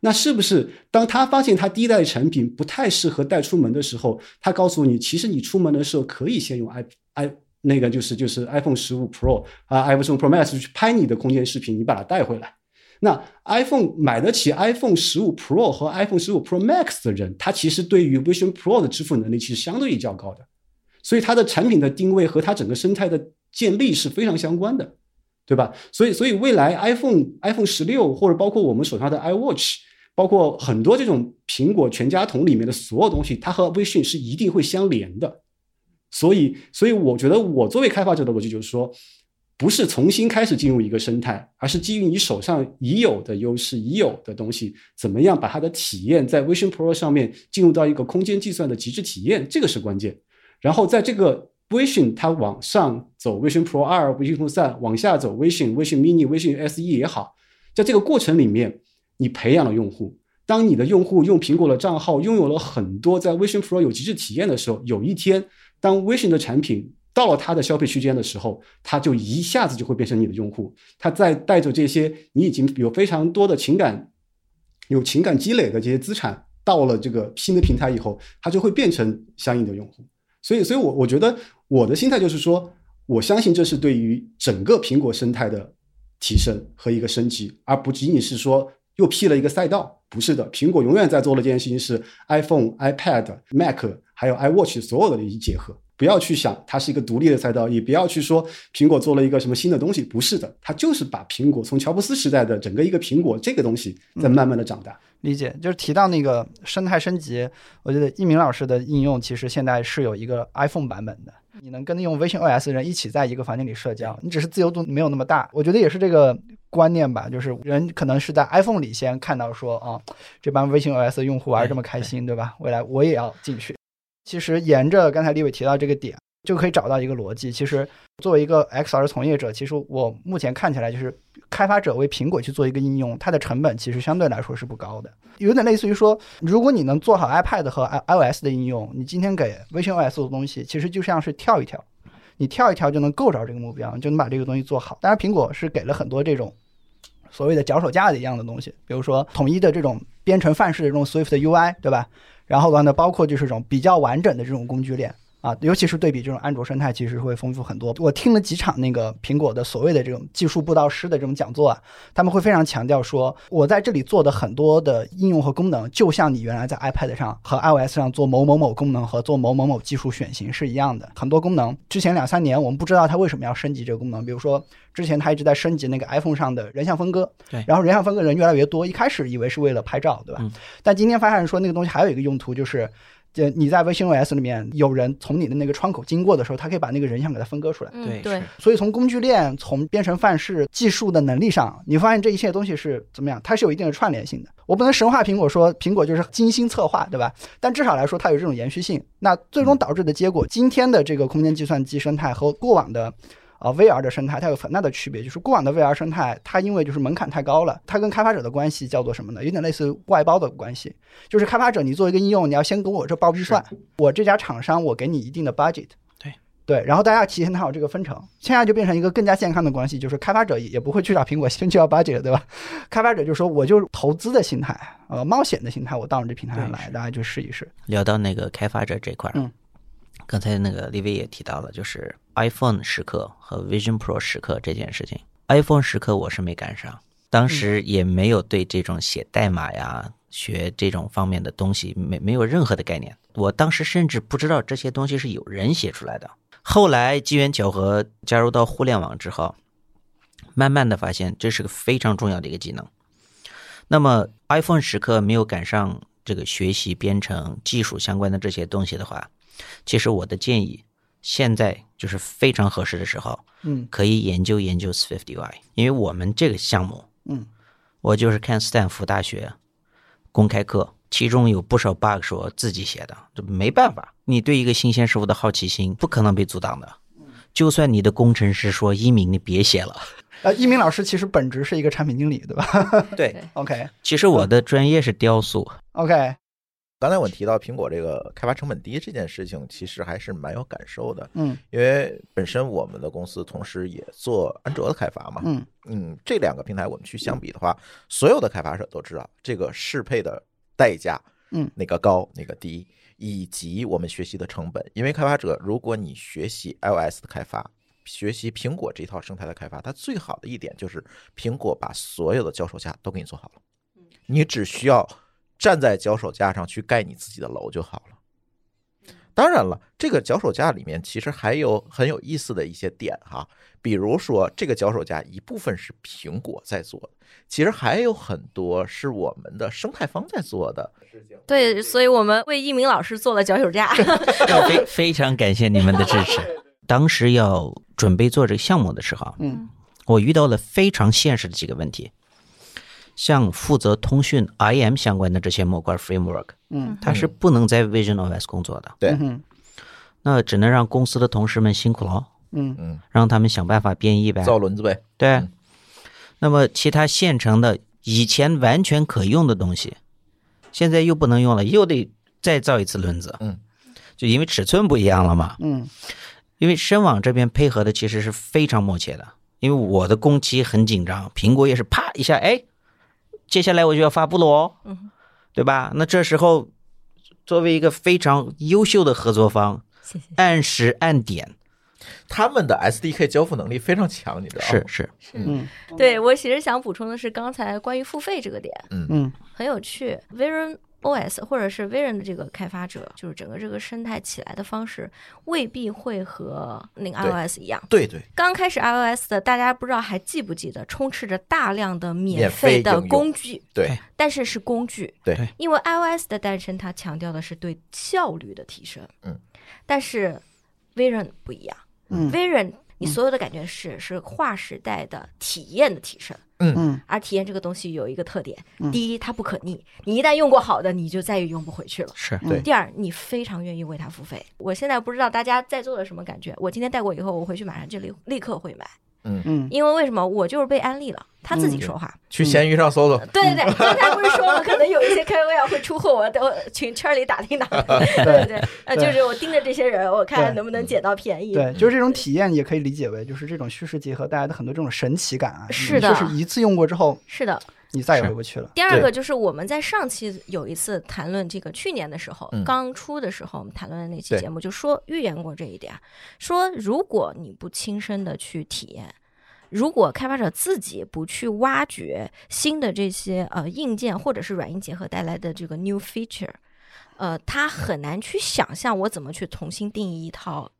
那是不是当他发现他第一代产品不太适合带出门的时候，他告诉你，其实你出门的时候可以先用 i i 那个就是就是 iPhone 十五 Pro 啊，iPhone Pro Max 去拍你的空间视频，你把它带回来。那 iPhone 买得起 iPhone 十五 Pro 和 iPhone 十五 Pro Max 的人，他其实对于 Vision Pro 的支付能力其实相对于较高的，所以它的产品的定位和它整个生态的建立是非常相关的，对吧？所以，所以未来 iPhone iPhone 十六或者包括我们手上的 iWatch，包括很多这种苹果全家桶里面的所有东西，它和微信是一定会相连的。所以，所以我觉得我作为开发者的逻辑就是说。不是重新开始进入一个生态，而是基于你手上已有的优势、已有的东西，怎么样把它的体验在 Vision Pro 上面进入到一个空间计算的极致体验，这个是关键。然后在这个 Vision 它往上走，Vision Pro 二、Vision Pro 三往下走，Vision、Vision Mini、Vision SE 也好，在这个过程里面，你培养了用户。当你的用户用苹果的账号，拥有了很多在 Vision Pro 有极致体验的时候，有一天，当 Vision 的产品。到了他的消费区间的时候，他就一下子就会变成你的用户。他在带着这些你已经有非常多的情感、有情感积累的这些资产，到了这个新的平台以后，他就会变成相应的用户。所以，所以我我觉得我的心态就是说，我相信这是对于整个苹果生态的提升和一个升级，而不仅仅是说又辟了一个赛道。不是的，苹果永远在做的这件事情是 iPhone、iPad、Mac 还有 iWatch 所有的一结合。不要去想它是一个独立的赛道，也不要去说苹果做了一个什么新的东西，不是的，它就是把苹果从乔布斯时代的整个一个苹果这个东西在慢慢的长大。理解，就是提到那个生态升级，我觉得一鸣老师的应用其实现在是有一个 iPhone 版本的，你能跟用 Vision OS 的人一起在一个房间里社交，你只是自由度没有那么大。我觉得也是这个观念吧，就是人可能是在 iPhone 里先看到说啊，这帮 Vision OS 的用户玩这么开心，对吧？未来我也要进去。其实沿着刚才李伟提到这个点，就可以找到一个逻辑。其实作为一个 XR 从业者，其实我目前看起来就是开发者为苹果去做一个应用，它的成本其实相对来说是不高的。有点类似于说，如果你能做好 iPad 和 iOS 的应用，你今天给 Vision OS 做东西，其实就像是跳一跳，你跳一跳就能够着这个目标，就能把这个东西做好。当然，苹果是给了很多这种所谓的脚手架的一样的东西，比如说统一的这种编程范式的这种 Swift UI，对吧？然后的话呢，包括就是这种比较完整的这种工具链，啊，尤其是对比这种安卓生态，其实会丰富很多。我听了几场那个苹果的所谓的这种技术布道师的这种讲座啊，他们会非常强调说，我在这里做的很多的应用和功能，就像你原来在 iPad 上和 iOS 上做某某某功能和做某某某技术选型是一样的。很多功能之前两三年我们不知道它为什么要升级这个功能，比如说之前它一直在升级那个 iPhone 上的人像分割，对然后人像分割人越来越多，一开始以为是为了拍照，对吧？嗯但今天发现说那个东西还有一个用途就是。就你在微信 OS 里面，有人从你的那个窗口经过的时候，它可以把那个人像给它分割出来。嗯，对对，所以从工具链、从编程范式、技术的能力上，你发现这一切东西是怎么样？它是有一定的串联性的。我不能神话苹果说苹果就是精心策划，对吧？但至少来说，它有这种延续性。那最终导致的结果，今天的这个空间计算机生态和过往的。啊、v r 的生态它有很大的区别，就是过往的 VR 生态，它因为就是门槛太高了，它跟开发者的关系叫做什么呢？有点类似外包的关系，就是开发者你做一个应用，你要先给我这报预算，我这家厂商我给你一定的 budget，对对，然后大家要提前谈好这个分成，现在就变成一个更加健康的关系，就是开发者也也不会去找苹果先去要 budget，对吧？开发者就说我就投资的心态，呃，冒险的心态，我到你这平台上来，大家就试一试。聊到那个开发者这块儿，嗯，刚才那个李威也提到了，就是 iPhone 时刻和 Vision Pro 时刻这件事情。iPhone 时刻我是没赶上，当时也没有对这种写代码呀、学这种方面的东西没没有任何的概念。我当时甚至不知道这些东西是有人写出来的。后来机缘巧合加入到互联网之后，慢慢的发现这是个非常重要的一个技能。那么 iPhone 时刻没有赶上这个学习编程技术相关的这些东西的话，其实我的建议现在就是非常合适的时候，嗯。可以研究研究 SwiftUI，因为我们这个项目，嗯，我就是看斯坦福大学公开课，其中有不少 bug 是我自己写的，这没办法，你对一个新鲜事物的好奇心不可能被阻挡的。就算你的工程师说一鸣，你别写了。呃，一鸣老师其实本职是一个产品经理，对吧？对？OK。其实我的专业是雕塑，OK，刚才我提到苹果这个开发成本低这件事情，其实还是蛮有感受的，嗯。因为本身我们的公司同时也做安卓的开发嘛，嗯。嗯，这两个平台我们去相比的话，所有的开发者都知道这个适配的代价，嗯哪个高哪个低，以及我们学习的成本。因为开发者，如果你学习 iOS 的开发，学习苹果这套生态的开发，它最好的一点就是苹果把所有的脚手架都给你做好了，你只需要站在脚手架上去盖你自己的楼就好了。当然了，这个脚手架里面其实还有很有意思的一些点哈，比如说这个脚手架一部分是苹果在做的，其实还有很多是我们的生态方在做的事情。对，所以我们为一鸣老师做了脚手架。非非常感谢你们的支持。当时要准备做这个项目的时候，嗯我遇到了非常现实的几个问题，像负责通讯 IM 相关的这些模块 framework，嗯。它是不能在 Vision OS 工作的，对。嗯那只能让公司的同事们辛苦了，嗯。嗯，让他们想办法编译呗。造轮子呗。对。嗯，那么其他现成的以前完全可用的东西，现在又不能用了，又得再造一次轮子。嗯，就因为尺寸不一样了嘛。嗯。因为深网这边配合的其实是非常默契的，因为我的工期很紧张，苹果也是啪一下，哎，接下来我就要发布了哦，嗯，对吧？那这时候作为一个非常优秀的合作方，谢谢。按时按点，他们的 SDK 交付能力非常强，你知道吗？是是，嗯。对我其实想补充的是，刚才关于付费这个点。嗯。嗯。很有趣。Vision OS 或者是 Vision 的这个开发者，就是整个这个生态起来的方式，未必会和那个 iOS 一样。对对，刚开始 iOS 的，大家不知道还记不记得，充斥着大量的免免费费的工具，对但是是工具，对对。因为 iOS 的诞生，它强调的是对效率的提升，嗯，但是 Vision 不一样嗯，Vision 你所有的感觉是是划时代的体验的提升，嗯。嗯。而体验这个东西有一个特点，嗯。第一它不可逆，你一旦用过好的，你就再也用不回去了。是对。第二，你非常愿意为它付费。我现在不知道大家在座的什么感觉，我今天带过以后，我回去马上就立立刻会买，嗯。嗯。因为为什么？我就是被安利了，他自己说话。去闲鱼上搜搜，对对对，刚才不是说了，可能有一些 KOL 会出货，我都群圈里打听打听。对对对，呃，就是我盯着这些人，我看对。能不能捡到便宜。对，就是这种体验也可以理解为就是这种虚实结合带来的很多这种神奇感啊，是的。就是一次用过之后，是的，你再也回不去了。第二个就是我们在上期有一次谈论这个，去年的时候嗯刚出的时候，我们谈论的那期节目就说预言过这一点，说如果你不亲身的去体验。如果开发者自己不去挖掘新的这些呃硬件或者是软硬结合带来的这个 new feature，呃，他很难去想象我怎么去重新定义一套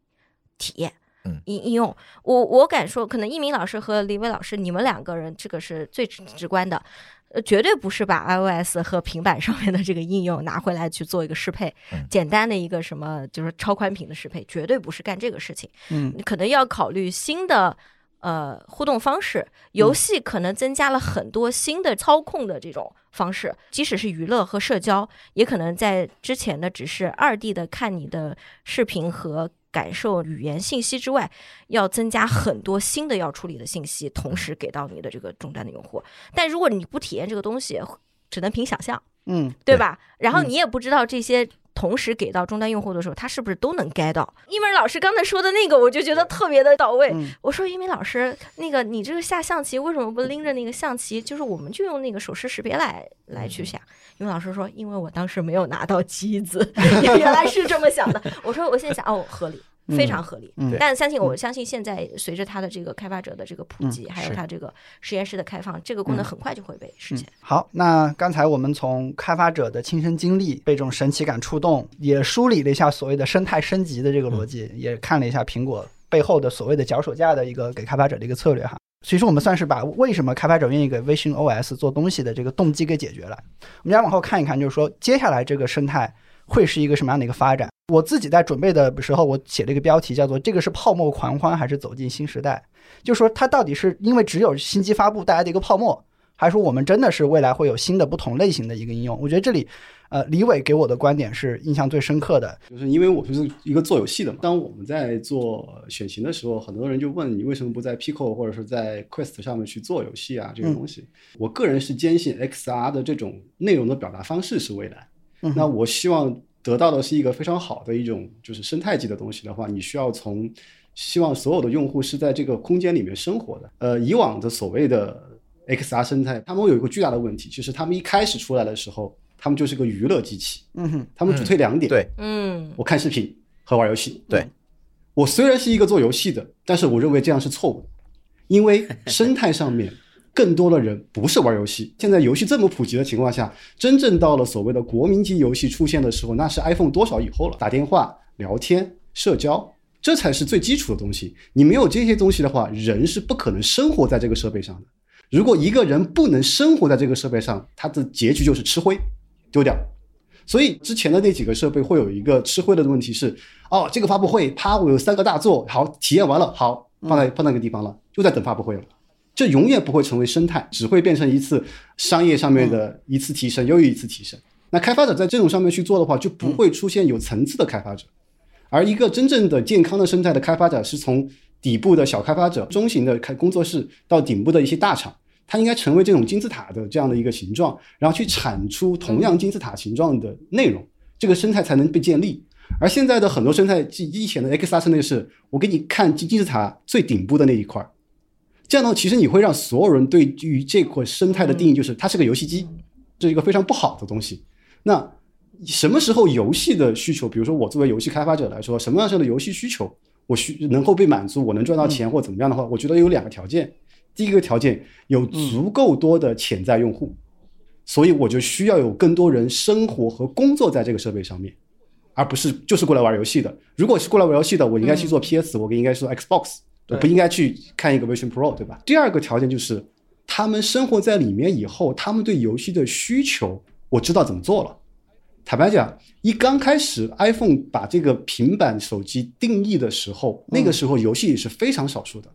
体验。嗯。应应用，我我敢说，可能一鸣老师和李伟老师，你们两个人这个是最直直观的，呃，绝对不是把 iOS 和平板上面的这个应用拿回来去做一个适配，嗯。简单的一个什么就是超宽屏的适配，绝对不是干这个事情。嗯。你可能要考虑新的呃互动方式，游戏可能增加了很多新的操控的这种方式，即使是娱乐和社交，也可能在之前的只是二 D 的看你的视频和。感受语言信息之外，要增加很多新的要处理的信息，同时给到你的这个终端的用户。但如果你不体验这个东西，只能凭想象。嗯，对对吧？然后嗯你也不知道这些同时给到终端用户的时候，他是不是都能 get 到？一鸣老师刚才说的那个，我就觉得特别的到位。嗯我说一鸣老师，那个你这个下象棋为什么不拎着那个象棋？就是我们就用那个手势识别来来去下。一鸣老师说，因为我当时没有拿到机子，原来是这么想的。我说我现在想，哦，合理。非常合理，嗯但相信我相信现在随着它的这个开发者的这个普及，还有它这个实验室的开放，这个功能很快就会被实现。好，那刚才我们从开发者的亲身经历被这种神奇感触动，也梳理了一下所谓的生态升级的这个逻辑，也看了一下苹果背后的所谓的脚手架的一个给开发者的一个策略哈。所以说，我们算是把为什么开发者愿意给微信 OS 做东西的这个动机给解决了。我们再往后看一看，就是说接下来这个生态会是一个什么样的一个发展？我自己在准备的时候，我写了一个标题，叫做“这个是泡沫狂欢还是走进新时代”。就说它到底是因为只有新机发布带来的一个泡沫，还是说我们真的是未来会有新的不同类型的一个应用？我觉得这里，呃，李伟给我的观点是印象最深刻的。就是因为我就是一个做游戏的嘛。当我们在做选型的时候，很多人就问你为什么不在 Pico 或者是在 Quest 上面去做游戏啊？这个东西，我个人是坚信 XR 的这种内容的表达方式是未来。嗯那我希望得到的是一个非常好的一种就是生态级的东西的话，你需要从希望所有的用户是在这个空间里面生活的。呃，以往的所谓的 XR 生态，他们有一个巨大的问题，就是他们一开始出来的时候，他们就是个娱乐机器，嗯哼，他们主推两点，对，嗯，我看视频和玩游戏。对，我虽然是一个做游戏的，但是我认为这样是错误的，因为生态上面更多的人不是玩游戏。现在游戏这么普及的情况下，真正到了所谓的国民级游戏出现的时候，那是 iPhone 多少以后了？打电话、聊天、社交。这才是最基础的东西。你没有这些东西的话，人是不可能生活在这个设备上的。如果一个人不能生活在这个设备上，他的结局就是吃灰，丢掉。所以之前的那几个设备会有一个吃灰的问题是，哦，这个发布会，啪，我有三个大作，好，体验完了，好，放在放那个地方了，就在等发布会了。这永远不会成为生态，只会变成一次商业上面的一次提升，又一次提升。那开发者在这种上面去做的话，就不会出现有层次的开发者。而一个真正的健康的生态的开发者，是从底部的小开发者、中型的开工作室到顶部的一些大厂，它应该成为这种金字塔的这样的一个形状，然后去产出同样金字塔形状的内容，这个生态才能被建立。而现在的很多生态，以前的 XR 生态是，我给你看金金字塔最顶部的那一块儿，这样的话，其实你会让所有人对于这块生态的定义就是它是个游戏机，这是一个非常不好的东西。那什么时候游戏的需求，比如说我作为游戏开发者来说，什么样式的游戏需求我需能够被满足，我能赚到钱或怎么样的话，我觉得有两个条件。第一个条件有足够多的潜在用户，所以我就需要有更多人生活和工作在这个设备上面，而不是就是过来玩游戏的。如果是过来玩游戏的，我应该去做 PS，、我应该去做 Xbox，我不应该去看一个 Vision Pro，对吧？第二个条件就是他们生活在里面以后，他们对游戏的需求，我知道怎么做了。坦白讲，一刚开始 iPhone 把这个平板手机定义的时候，那个时候游戏也是非常少数的，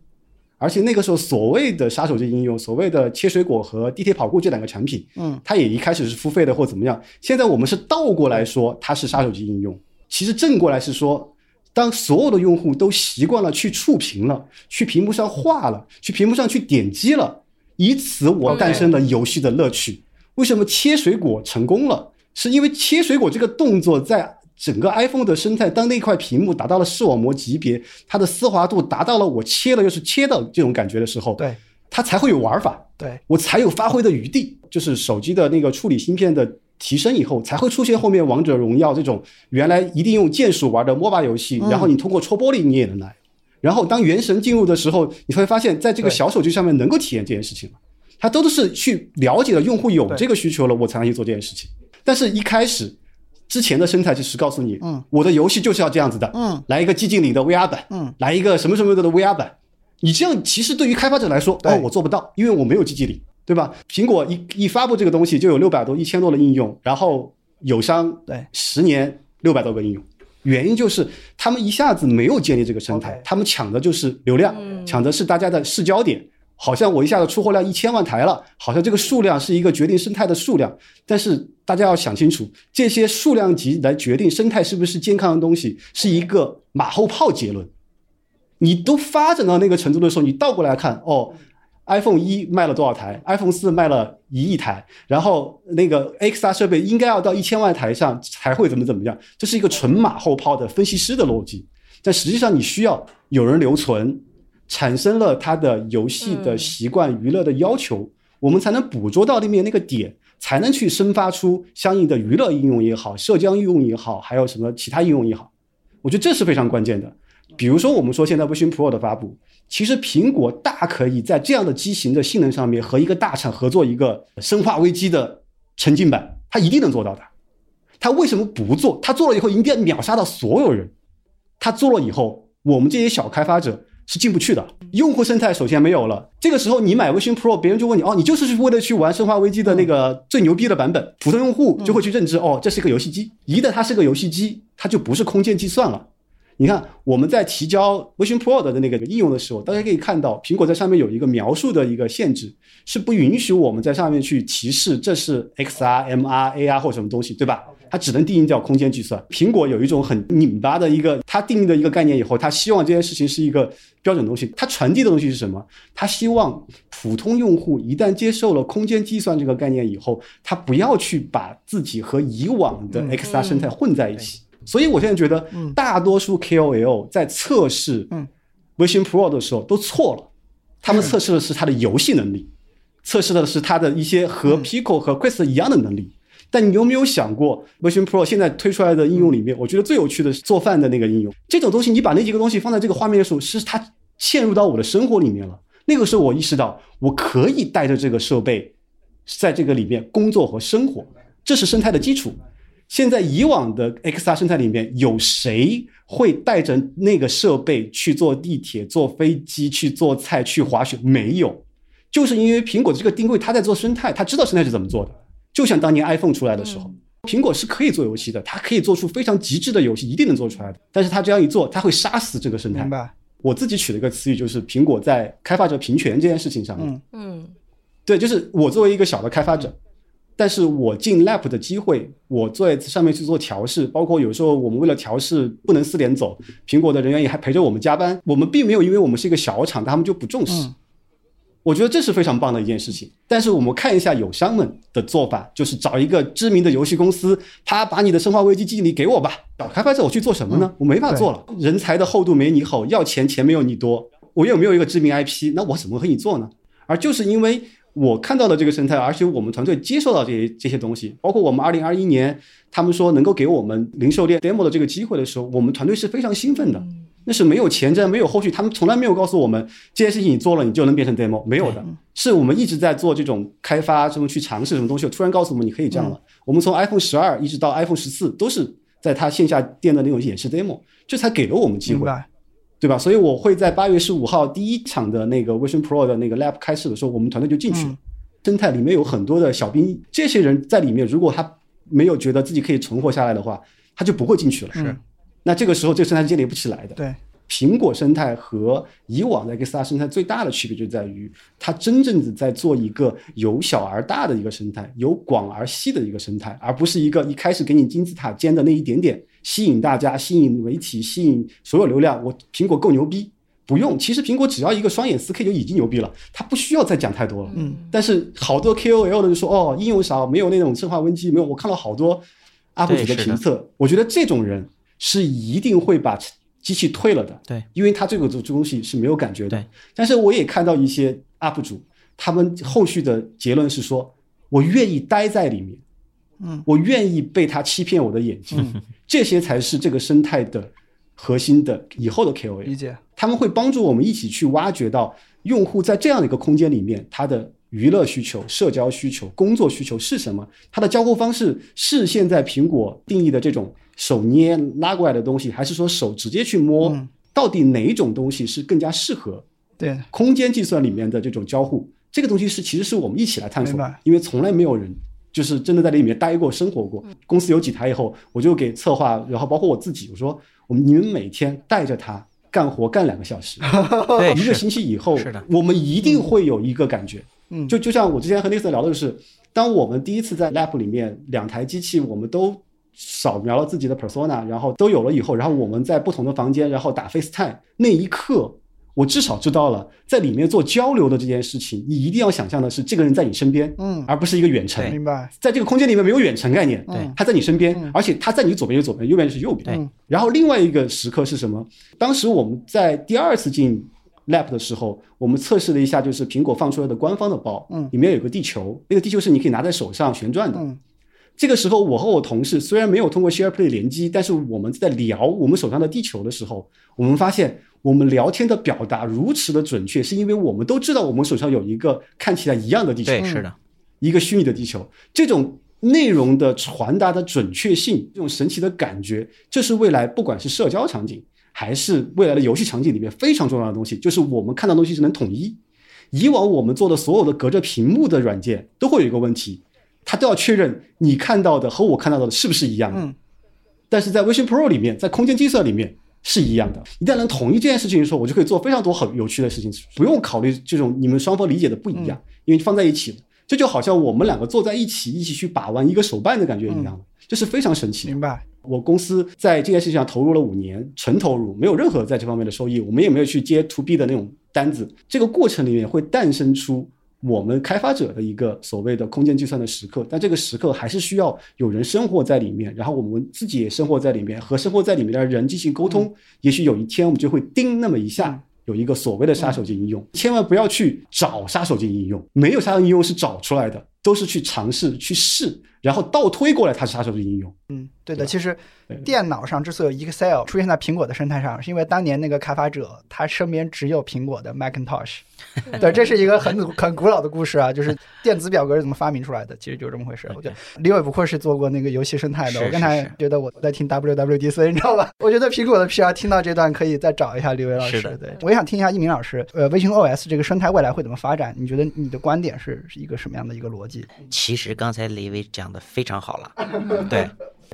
而且那个时候所谓的杀手级应用，所谓的切水果和地铁跑酷这两个产品，嗯，它也一开始是付费的或怎么样。现在我们是倒过来说它是杀手级应用，其实正过来是说，当所有的用户都习惯了去触屏了，去屏幕上画了，去屏幕上去点击了，以此我诞生了游戏的乐趣。为什么切水果成功了？是因为切水果这个动作在整个 iPhone 的生态，当那块屏幕达到了视网膜级别，它的丝滑度达到了我切了又是切的这种感觉的时候，对它才会有玩法，对，我才有发挥的余地。就是手机的那个处理芯片的提升以后，才会出现后面王者荣耀这种原来一定用键鼠玩的 MOBA 游戏，然后你通过戳玻璃你也能来。然后当原神进入的时候，你会发现在这个小手机上面能够体验这件事情了。它都是去了解了用户有这个需求了，我才能去做这件事情。但是一开始之前的生态就是告诉你，嗯，我的游戏就是要这样子的，嗯，来一个寂静岭的 VR 版，嗯，来一个什么什么的的 VR 版。你这样其实对于开发者来说，哦，我做不到，因为我没有寂静岭，对吧？苹果一一发布这个东西，就有六百多、一千多的应用，然后友商对十年六百多个应用，原因就是他们一下子没有建立这个生态，他们抢的就是流量，抢的是大家的视焦点。好像我一下子出货量一千万台了，好像这个数量是一个决定生态的数量。但是大家要想清楚，这些数量级来决定生态是不是健康的东西，是一个马后炮结论。你都发展到那个程度的时候，你倒过来看，哦，iPhone 一卖了多少台？iPhone 四卖了一亿台，然后那个 XR 设备应该要到一千万台上才会怎么怎么样？这是一个纯马后炮的分析师的逻辑。但实际上，你需要有人留存。产生了他的游戏的习惯、娱乐的要求，我们才能捕捉到里面那个点，才能去生发出相应的娱乐应用也好、社交应用也好，还有什么其他应用也好。我觉得这是非常关键的。比如说，我们说现在 Vision Pro 的发布，其实苹果大可以在这样的机型的性能上面和一个大厂合作一个《生化危机》的沉浸版，它一定能做到的。他为什么不做？他做了以后，一定秒杀到所有人。他做了以后，我们这些小开发者。是进不去的，用户生态首先没有了。这个时候你买 Vision Pro，别人就问你哦，你就是为了去玩《生化危机》的那个最牛逼的版本。普通用户就会去认知哦，这是一个游戏机。一旦它是个游戏机，它就不是空间计算了。你看我们在提交 Vision Pro 的那个应用的时候，大家可以看到，苹果在上面有一个描述的一个限制，是不允许我们在上面去提示这是 XR、MR、AR 或什么东西，对吧？它只能定义叫空间计算。苹果有一种很拧巴的一个，它定义的一个概念以后，它希望这件事情是一个标准东西。它传递的东西是什么？它希望普通用户一旦接受了空间计算这个概念以后，他不要去把自己和以往的 XR 生态混在一起。所以我现在觉得，大多数 KOL 在测试 Vision Pro 的时候都错了，他们测试的是它的游戏能力，测试的是它的一些和 Pico 和 Quest 一样的能力。但你有没有想过，Vision Pro 现在推出来的应用里面，我觉得最有趣的是做饭的那个应用。这种东西，你把那几个东西放在这个画面的时候，是它嵌入到我的生活里面了。那个时候，我意识到我可以带着这个设备，在这个里面工作和生活，这是生态的基础。现在以往的 XR 生态里面，有谁会带着那个设备去坐地铁、坐飞机、去做菜、去滑雪？没有，就是因为苹果这个定位，它在做生态，它知道生态是怎么做的。就像当年 iPhone 出来的时候，苹果是可以做游戏的，它可以做出非常极致的游戏，一定能做出来的。但是它这样一做，它会杀死这个生态。明白。我自己取了一个词语，就是苹果在开发者平权这件事情上面。嗯。对，就是我作为一个小的开发者，但是我进 Lab 的机会，我在上面去做调试，包括有时候我们为了调试不能四点走，苹果的人员也还陪着我们加班。我们并没有因为我们是一个小厂，他们就不重视。我觉得这是非常棒的一件事情，但是我们看一下友商们的做法，就是找一个知名的游戏公司，他把你的《生化危机》记忆里给我吧。找开发者我去做什么呢？我没法做了，人才的厚度没你厚，要钱钱没有你多，我又没有一个知名 IP，那我怎么和你做呢？而就是因为我看到的这个生态，而且我们团队接受到这些这些东西，包括我们二零二一年他们说能够给我们零售店 demo 的这个机会的时候，我们团队是非常兴奋的。那是没有前瞻，没有后续，他们从来没有告诉我们这件事情你做了，你就能变成 demo，没有的，是我们一直在做这种开发，这么去尝试什么东西，突然告诉我们你可以这样了。我们从 iPhone 十二一直到 iPhone 十四，都是在它线下店的那种演示 demo，这才给了我们机会，对吧？所以我会在八月十五号第一场的那个 Vision Pro 的那个 Lab 开始的时候，我们团队就进去了。生态里面有很多的小兵，这些人在里面，如果他没有觉得自己可以存活下来的话，他就不会进去了。是。那这个时候，这个生态是建立不起来的。对，苹果生态和以往的 XR 生态最大的区别就在于，它真正的在做一个由小而大的一个生态，由广而细的一个生态，而不是一个一开始给你金字塔尖的那一点点，吸引大家、吸引媒体、吸引所有流量。我苹果够牛逼，不用。其实苹果只要一个双眼四 K 就已经牛逼了，它不需要再讲太多了。嗯。但是好多 KOL 的就说，哦，应用少，没有那种生化危机，没有。我看了好多 UP 主的评测，我觉得这种人。是一定会把机器退了的，对，因为他这个这东西是没有感觉的。但是我也看到一些 UP 主，他们后续的结论是说，我愿意待在里面，嗯，我愿意被他欺骗我的眼睛，这些才是这个生态的核心的以后的 KOL。理解。他们会帮助我们一起去挖掘到用户在这样的一个空间里面，他的娱乐需求、社交需求、工作需求是什么？他的交互方式是现在苹果定义的这种手捏拉过来的东西，还是说手直接去摸？嗯到底哪一种东西是更加适合对，空间计算里面的这种交互？这个东西是其实是我们一起来探索明白，因为从来没有人。就是真的在里面待过、生活过。公司有几台以后，我就给策划，然后包括我自己，我说我们你们每天带着它干活干两个小时，一个星期以后，是的我们一定会有一个感觉。嗯就就像我之前和 Nathan 聊的就是，当我们第一次在 Lab 里面两台机器，我们都扫描了自己的 persona，然后都有了以后，然后我们在不同的房间，然后打 FaceTime 那一刻。我至少知道了，在里面做交流的这件事情，你一定要想象的是这个人在你身边，嗯，而不是一个远程。明白。在这个空间里面没有远程概念，对他在你身边嗯，而且他在你左边是左边，右边是右边。对然后另外一个时刻是什么？当时我们在第二次进 Lab 的时候，我们测试了一下，就是苹果放出来的官方的包，嗯里面有个地球，那个地球是你可以拿在手上旋转的。嗯这个时候，我和我同事虽然没有通过 SharePlay 联机，但是我们在聊我们手上的地球的时候，我们发现我们聊天的表达如此的准确，是因为我们都知道我们手上有一个看起来一样的地球。对，是的，一个虚拟的地球，这种内容的传达的准确性，这种神奇的感觉，这是未来不管是社交场景还是未来的游戏场景里面非常重要的东西，就是我们看到的东西是能统一。以往我们做的所有的隔着屏幕的软件都会有一个问题，它都要确认你看到的和我看到的是不是一样的。嗯但是在 Vision Pro 里面，在空间计算里面是一样的。一旦能统一这件事情的时候，我就可以做非常多很有趣的事情，不用考虑这种你们双方理解的不一样，因为放在一起了，这就好像我们两个坐在一起，一起去把玩一个手办的感觉一样的，这是非常神奇的。明白。我公司在这件事情上投入了五年，纯投入，没有任何在这方面的收益，我们也没有去接 to B 的那种单子。这个过程里面会诞生出我们开发者的一个所谓的空间计算的时刻，但这个时刻还是需要有人生活在里面，然后我们自己也生活在里面，和生活在里面的人进行沟通。也许有一天我们就会叮那么一下。有一个所谓的杀手级应用，千万不要去找杀手级应用，没有杀手应用是找出来的，都是去尝试去试，然后倒推过来它是它手级应用。嗯，对的。对其实电脑上之所以 Excel 出现在苹果的生态上，是因为当年那个开发者他身边只有苹果的 Macintosh。对，这是一个很很古老的故事啊，就是电子表格是怎么发明出来的，其实就是这么回事。我觉得李伟不愧是做过那个游戏生态的，我刚才觉得我在听 WWDC，你知道吧？我觉得苹果的 PR 听到这段可以再找一下李伟老师。对，我也想听一下一鸣老师，呃，微信 OS 这个生态未来会怎么发展？你觉得你的观点是是一个什么样的一个逻辑？其实刚才李伟讲的非常好了，对。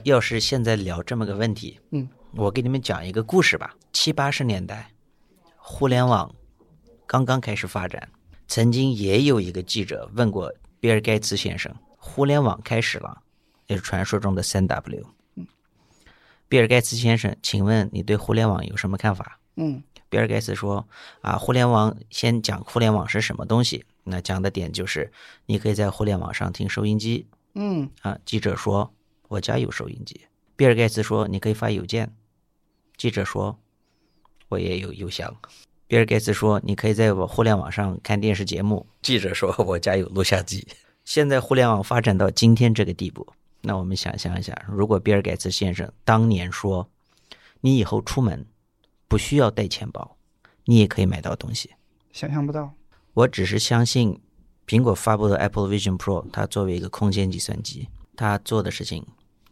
要是现在聊这么个问题，嗯，我给你们讲一个故事吧。七八十年代，互联网刚刚开始发展，曾经也有一个记者问过比尔盖茨先生：“互联网开始了，也是传说中的三 W。”比尔盖茨先生，请问你对互联网有什么看法？嗯比尔盖茨说：“啊，互联网先讲互联网是什么东西。那讲的点就是，你可以在互联网上听收音机嗯啊。”记者说：“我家有收音机。”比尔盖茨说：“你可以发邮件。”记者说：“我也有邮箱。”比尔盖茨说：“你可以在我互联网上看电视节目。”记者说：“我家有录像机。”现在互联网发展到今天这个地步，那我们想象一下，如果比尔盖茨先生当年说：“你以后出门不需要带钱包，你也可以买到东西。”想象不到。我只是相信，苹果发布的 Apple Vision Pro，它作为一个空间计算机，它做的事情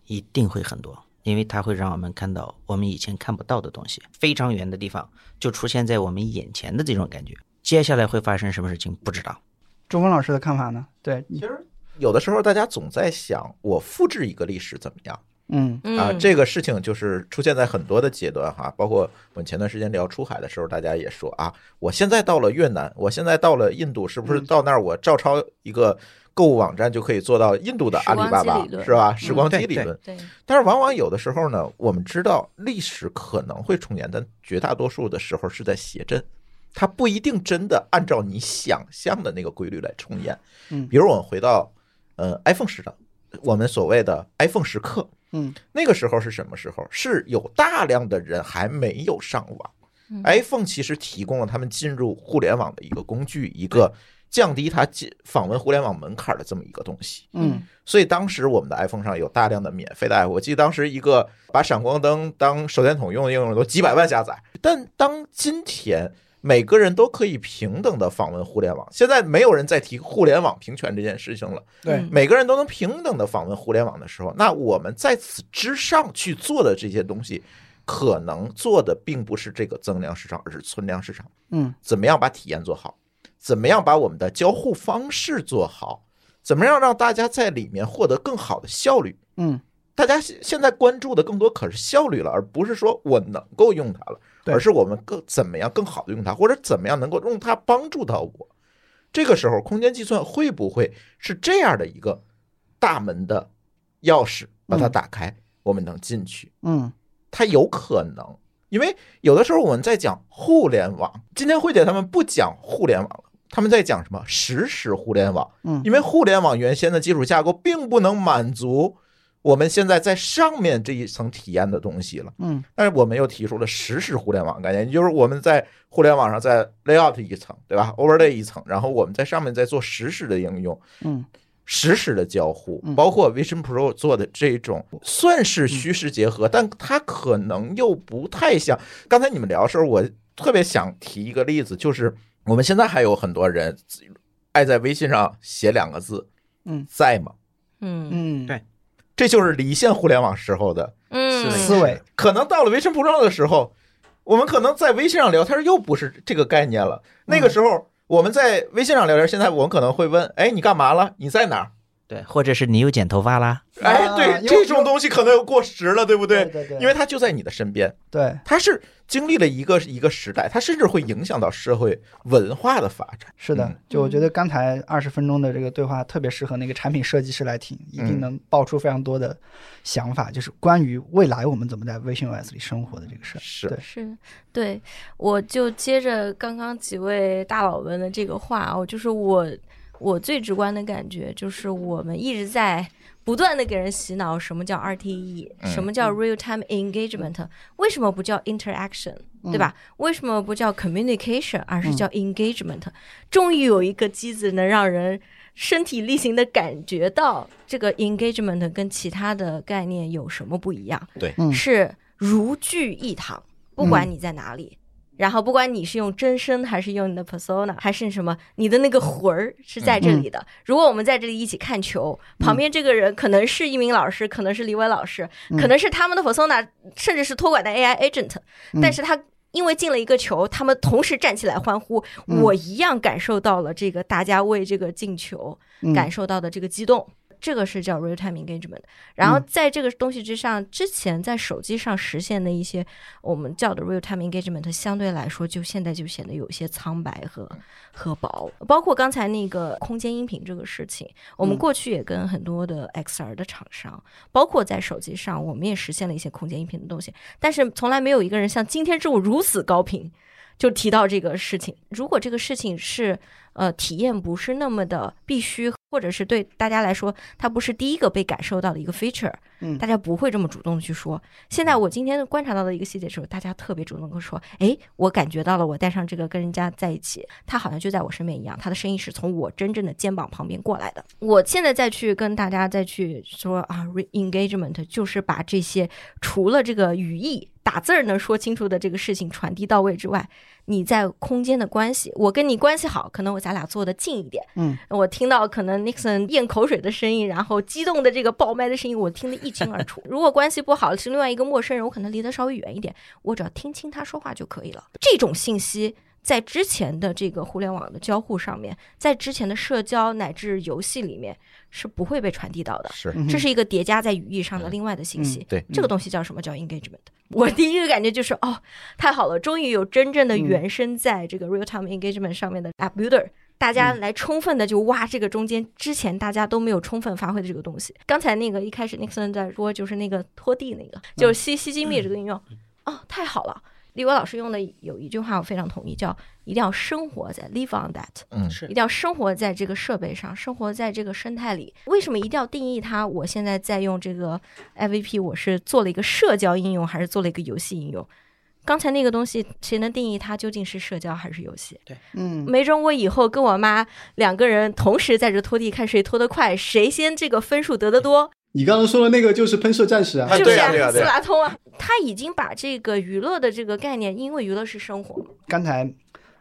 一定会很多，因为它会让我们看到我们以前看不到的东西，非常远的地方就出现在我们眼前的这种感觉。接下来会发生什么事情不知道。周峰老师的看法呢？对，其实有的时候大家总在想，我复制一个历史怎么样嗯啊？嗯这个事情就是出现在很多的阶段哈，包括我们前段时间聊出海的时候，大家也说啊，我现在到了越南，我现在到了印度，是不是嗯到那儿我照抄一个购物网站就可以做到印度的阿里巴巴是吧？时光机理论。对，但是往往有的时候呢，我们知道历史可能会重演，但绝大多数的时候是在写真，它不一定真的按照你想象的那个规律来重演。嗯比如我们回到呃 iPhone 时代，我们所谓的 iPhone 时刻，嗯那个时候是什么时候？是有大量的人还没有上网，iPhone 其实提供了他们进入互联网的一个工具，一个降低他进访问互联网门槛的这么一个东西。嗯所以当时我们的 iPhone 上有大量的免费的 app，我记得当时一个把闪光灯当手电筒用的应用都几百万下载。但当今天每个人都可以平等的访问互联网，现在没有人再提互联网平权这件事情了。对嗯每个人都能平等的访问互联网的时候，那我们在此之上去做的这些东西，可能做的并不是这个增量市场，而是存量市场。嗯怎么样把体验做好？怎么样把我们的交互方式做好？怎么样让大家在里面获得更好的效率？嗯大家现现在关注的更多可是效率了，而不是说我能够用它了，对而是我们更怎么样更好的用它，或者怎么样能够用它帮助到我。这个时候，空间计算会不会是这样的一个大门的钥匙，把它嗯打开，我们能进去？嗯它有可能，因为有的时候我们在讲互联网，今天慧姐他们不讲互联网了，他们在讲什么实时互联网。嗯因为互联网原先的基础架构并不能满足我们现在在上面这一层体验的东西了。嗯但是我们又提出了实时互联网概念，也就是我们在互联网上在 layout 一层，对吧？overlay 一层，然后我们在上面再做实时的应用。嗯实时的交互嗯，包括 Vision Pro 做的这种，算是虚实结合，但它可能又不太像。刚才你们聊的时候，我特别想提一个例子，就是我们现在还有很多人爱在微信上写两个字，嗯，在吗？嗯嗯，对这就是离线互联网时候的。嗯，思维，可能到了 Vision Pro 的时候，我们可能在微信上聊天又不是这个概念了。那个时候我们在微信上聊天，现在我们可能会问：哎，你干嘛了？你在哪儿？对，或者是你又剪头发啦，哎，啊对，这种东西可能又过时了，对不对？对对，因为它就在你的身边，对。它是经历了一个一个时代，它甚至会影响到社会文化的发展。是的嗯，就我觉得刚才二十分钟的这个对话特别适合那个产品设计师来听，一定嗯。能爆出非常多的想法，就是关于未来我们怎么在微信 OS 里生活的这个事儿。是对。是对，我就接着刚刚几位大佬们的这个话啊，我就是我我最直观的感觉就是我们一直在不断的给人洗脑，什么叫 RTE，、嗯什么叫 real time engagement，为什么不叫 interaction，对吧？为什么不叫 communication，而是叫 engagement？、终于有一个机子能让人身体力行的感觉到这个 engagement 跟其他的概念有什么不一样。对是如聚一堂，不管你在哪里。然后，不管你是用真身，还是用你的 persona，还是什么，你的那个魂儿是在这里的。如果我们在这里一起看球，旁边这个人可能是一名老师，可能是李伟老师，可能是他们的 persona，甚至是托管的 AI agent，、但是他因为进了一个球，他们同时站起来欢呼，嗯。我一样感受到了这个大家为这个进球嗯。感受到的这个激动。这个是叫 real time engagement，然后在这个东西之上，之前在手机上实现的一些我们叫的 real time engagement，相对来说就现在就显得有一些苍白和和薄。包括刚才那个空间音频这个事情，我们嗯过去也跟很多的 XR 的厂商，包括在手机上，我们也实现了一些空间音频的东西，但是从来没有一个人像今天这种如此高频。就提到这个事情，如果这个事情是呃体验不是那么的必须，或者是对大家来说它不是第一个被感受到的一个 feature，嗯大家不会这么主动的去说。现在我今天观察到的一个细节是，大家特别主动的说，诶，我感觉到了，我带上这个跟人家在一起，他好像就在我身边一样，他的声音是从我真正的肩膀旁边过来的。我现在再去跟大家再去说啊，re engagement 就是把这些除了这个语义打字儿能说清楚的这个事情传递到位之外，你在空间的关系，我跟你关系好，可能我咱俩坐的近一点，嗯，我听到可能 Nixon 咽口水的声音，然后激动的这个爆麦的声音，我听得一清二楚。如果关系不好，是另外一个陌生人，我可能离得稍微远一点，我只要听清他说话就可以了。这种信息。在之前的这个互联网的交互上面，在之前的社交乃至游戏里面是不会被传递到的，是，嗯这是一个叠加在语义上的另外的信息。嗯对这个东西叫什么？叫 engagement。我第一个感觉就是，哦，太好了，终于有真正的嗯原生在这个 real time engagement 上面的 app builder。大家嗯来充分的就挖这个中间之前大家都没有充分发挥的这个东西。刚才那个一开始 Nixon 在说，就是那个拖地那个，就是吸吸金币这个应用，哦，太好了。李伟老师用的有一句话我非常同意，叫一定要生活在 live on that。嗯，是一定要生活在这个设备上，生活在这个生态里。为什么一定要定义它？我现在在用这个 IVP，我是做了一个社交应用，还是做了一个游戏应用？刚才那个东西，谁能定义它究竟是社交还是游戏？对嗯，没准我以后跟我妈两个人同时在这拖地，看谁拖得快，谁先这个分数得得多，你刚刚说的那个就是喷射战士啊。哎，是不是对啊对啊斯啊。拉通啊，他已经把这个娱乐的这个概念，因为娱乐是生活，刚才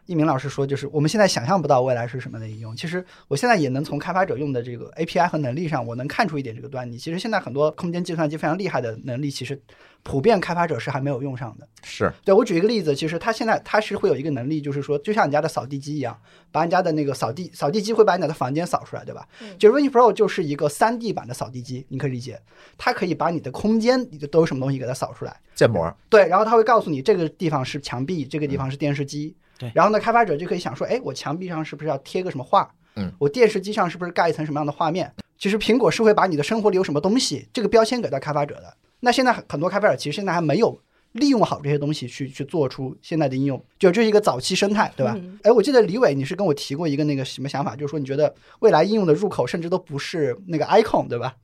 一鸣老师说，就是我们现在想象不到未来是什么的应用。其实我现在也能从开发者用的这个 API 和能力上，我能看出一点这个端倪。其实现在很多空间计算机非常厉害的能力，其实普遍开发者是还没有用上的。是对我举一个例子，其实它现在它是会有一个能力，就是说，就像你家的扫地机一样，把你家的那个扫地扫地机会把你的房间扫出来，对吧？嗯就是 Vision Pro 就是一个3 D 版的扫地机，你可以理解，它可以把你的空间里都有什么东西给它扫出来。建模，对，然后它会告诉你这个地方是墙壁，这个地方是电视机。对然后呢，开发者就可以想说，哎，我墙壁上是不是要贴个什么画？嗯，我电视机上是不是盖一层什么样的画面？其实苹果是会把你的生活里有什么东西这个标签给到开发者的。那现在很很多开发者其实现在还没有利用好这些东西去去做出现在的应用，就这是一个早期生态，对吧？嗯哎、我记得李伟你是跟我提过一个那个什么想法，就是说你觉得未来应用的入口甚至都不是那个 icon，对吧？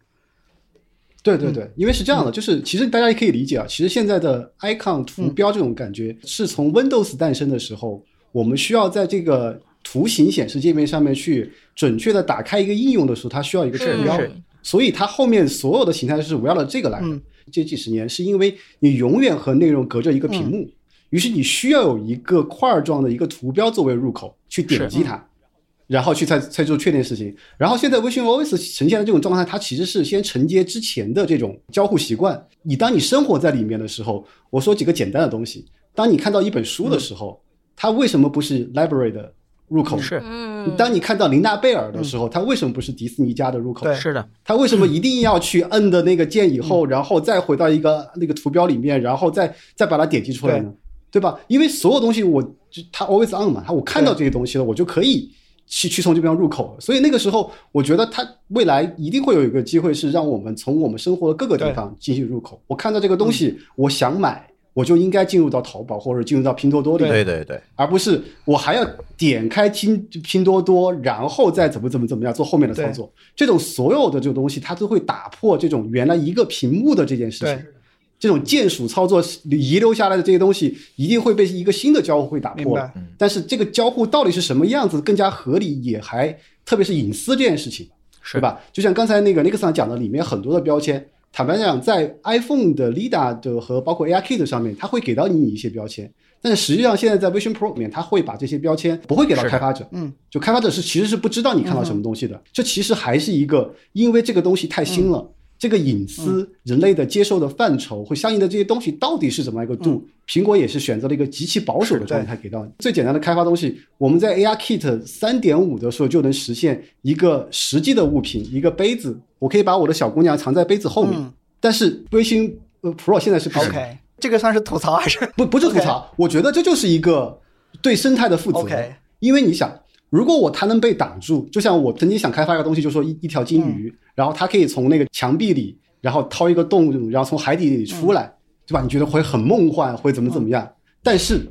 对对对，因为是这样的，就是其实大家也可以理解啊，其实现在的 icon 图标这种感觉是从 Windows 诞生的时候，我们需要在这个图形显示界面上面去准确的打开一个应用的时候，它需要一个图标，所以它后面所有的形态是围绕着这个来的。嗯。这几十年是因为你永远和内容隔着一个屏幕，于是你需要有一个块儿状的一个图标作为入口去点击它。然后去才才做确定事情，然后现在微信 OS 呈现的这种状态，它其实是先承接之前的这种交互习惯。你当你生活在里面的时候，我说几个简单的东西。当你看到一本书的时候，它为什么不是 library 的入口？是嗯，当你看到琳娜贝尔的时候，它为什么不是迪士尼家的入口？对是的，它为什么一定要去摁的那个键以嗯后，然后再回到一个那个图标里面，然后再再把它点击出来呢？对吧？因为所有东西我就它 always on 嘛，它我看到这些东西了，我就可以去去从这边入口。所以那个时候，我觉得它未来一定会有一个机会是让我们从我们生活的各个地方进行入口。我看到这个东西，我想买。我就应该进入到淘宝或者进入到拼多多里面，对对对，而不是我还要点开拼拼多多，然后再怎么怎么怎么样做后面的操作。这种所有的这个东西，它都会打破这种原来一个屏幕的这件事情对。这种键鼠操作遗留下来的这些东西，一定会被一个新的交互会打破。明白。但是这个交互到底是什么样子，更加合理，也还特别是隐私这件事情，是。对吧？就像刚才那个 Nixon 讲的，里面很多的标签，坦白讲，在 iPhone 的 LiDAR 的和包括 ARKit 上面，它会给到你一些标签，但是实际上现在在 Vision Pro 里面，它会把这些标签不会给到开发者，嗯，就开发者是其实是不知道你看到什么东西的，这其实还是一个因为这个东西太新了。这个隐私、人类的接受的范畴或相应的这些东西到底是怎么样一个度？苹果也是选择了一个极其保守的状态给到你。最简单的开发东西，我们在 ARKit 三点五的时候就能实现一个实际的物品，一个杯子，我可以把我的小姑娘藏在杯子后面。嗯但是微星呃 Pro 现在是不行这个算是吐槽还是不不是吐槽我觉得这就是一个对生态的负责。因为你想，如果我它能被挡住，就像我曾经想开发一个东西，就说一一条金鱼，嗯。然后它可以从那个墙壁里，然后掏一个洞，然后从海底里出来，嗯。对吧？你觉得会很梦幻，会怎么怎么样？但是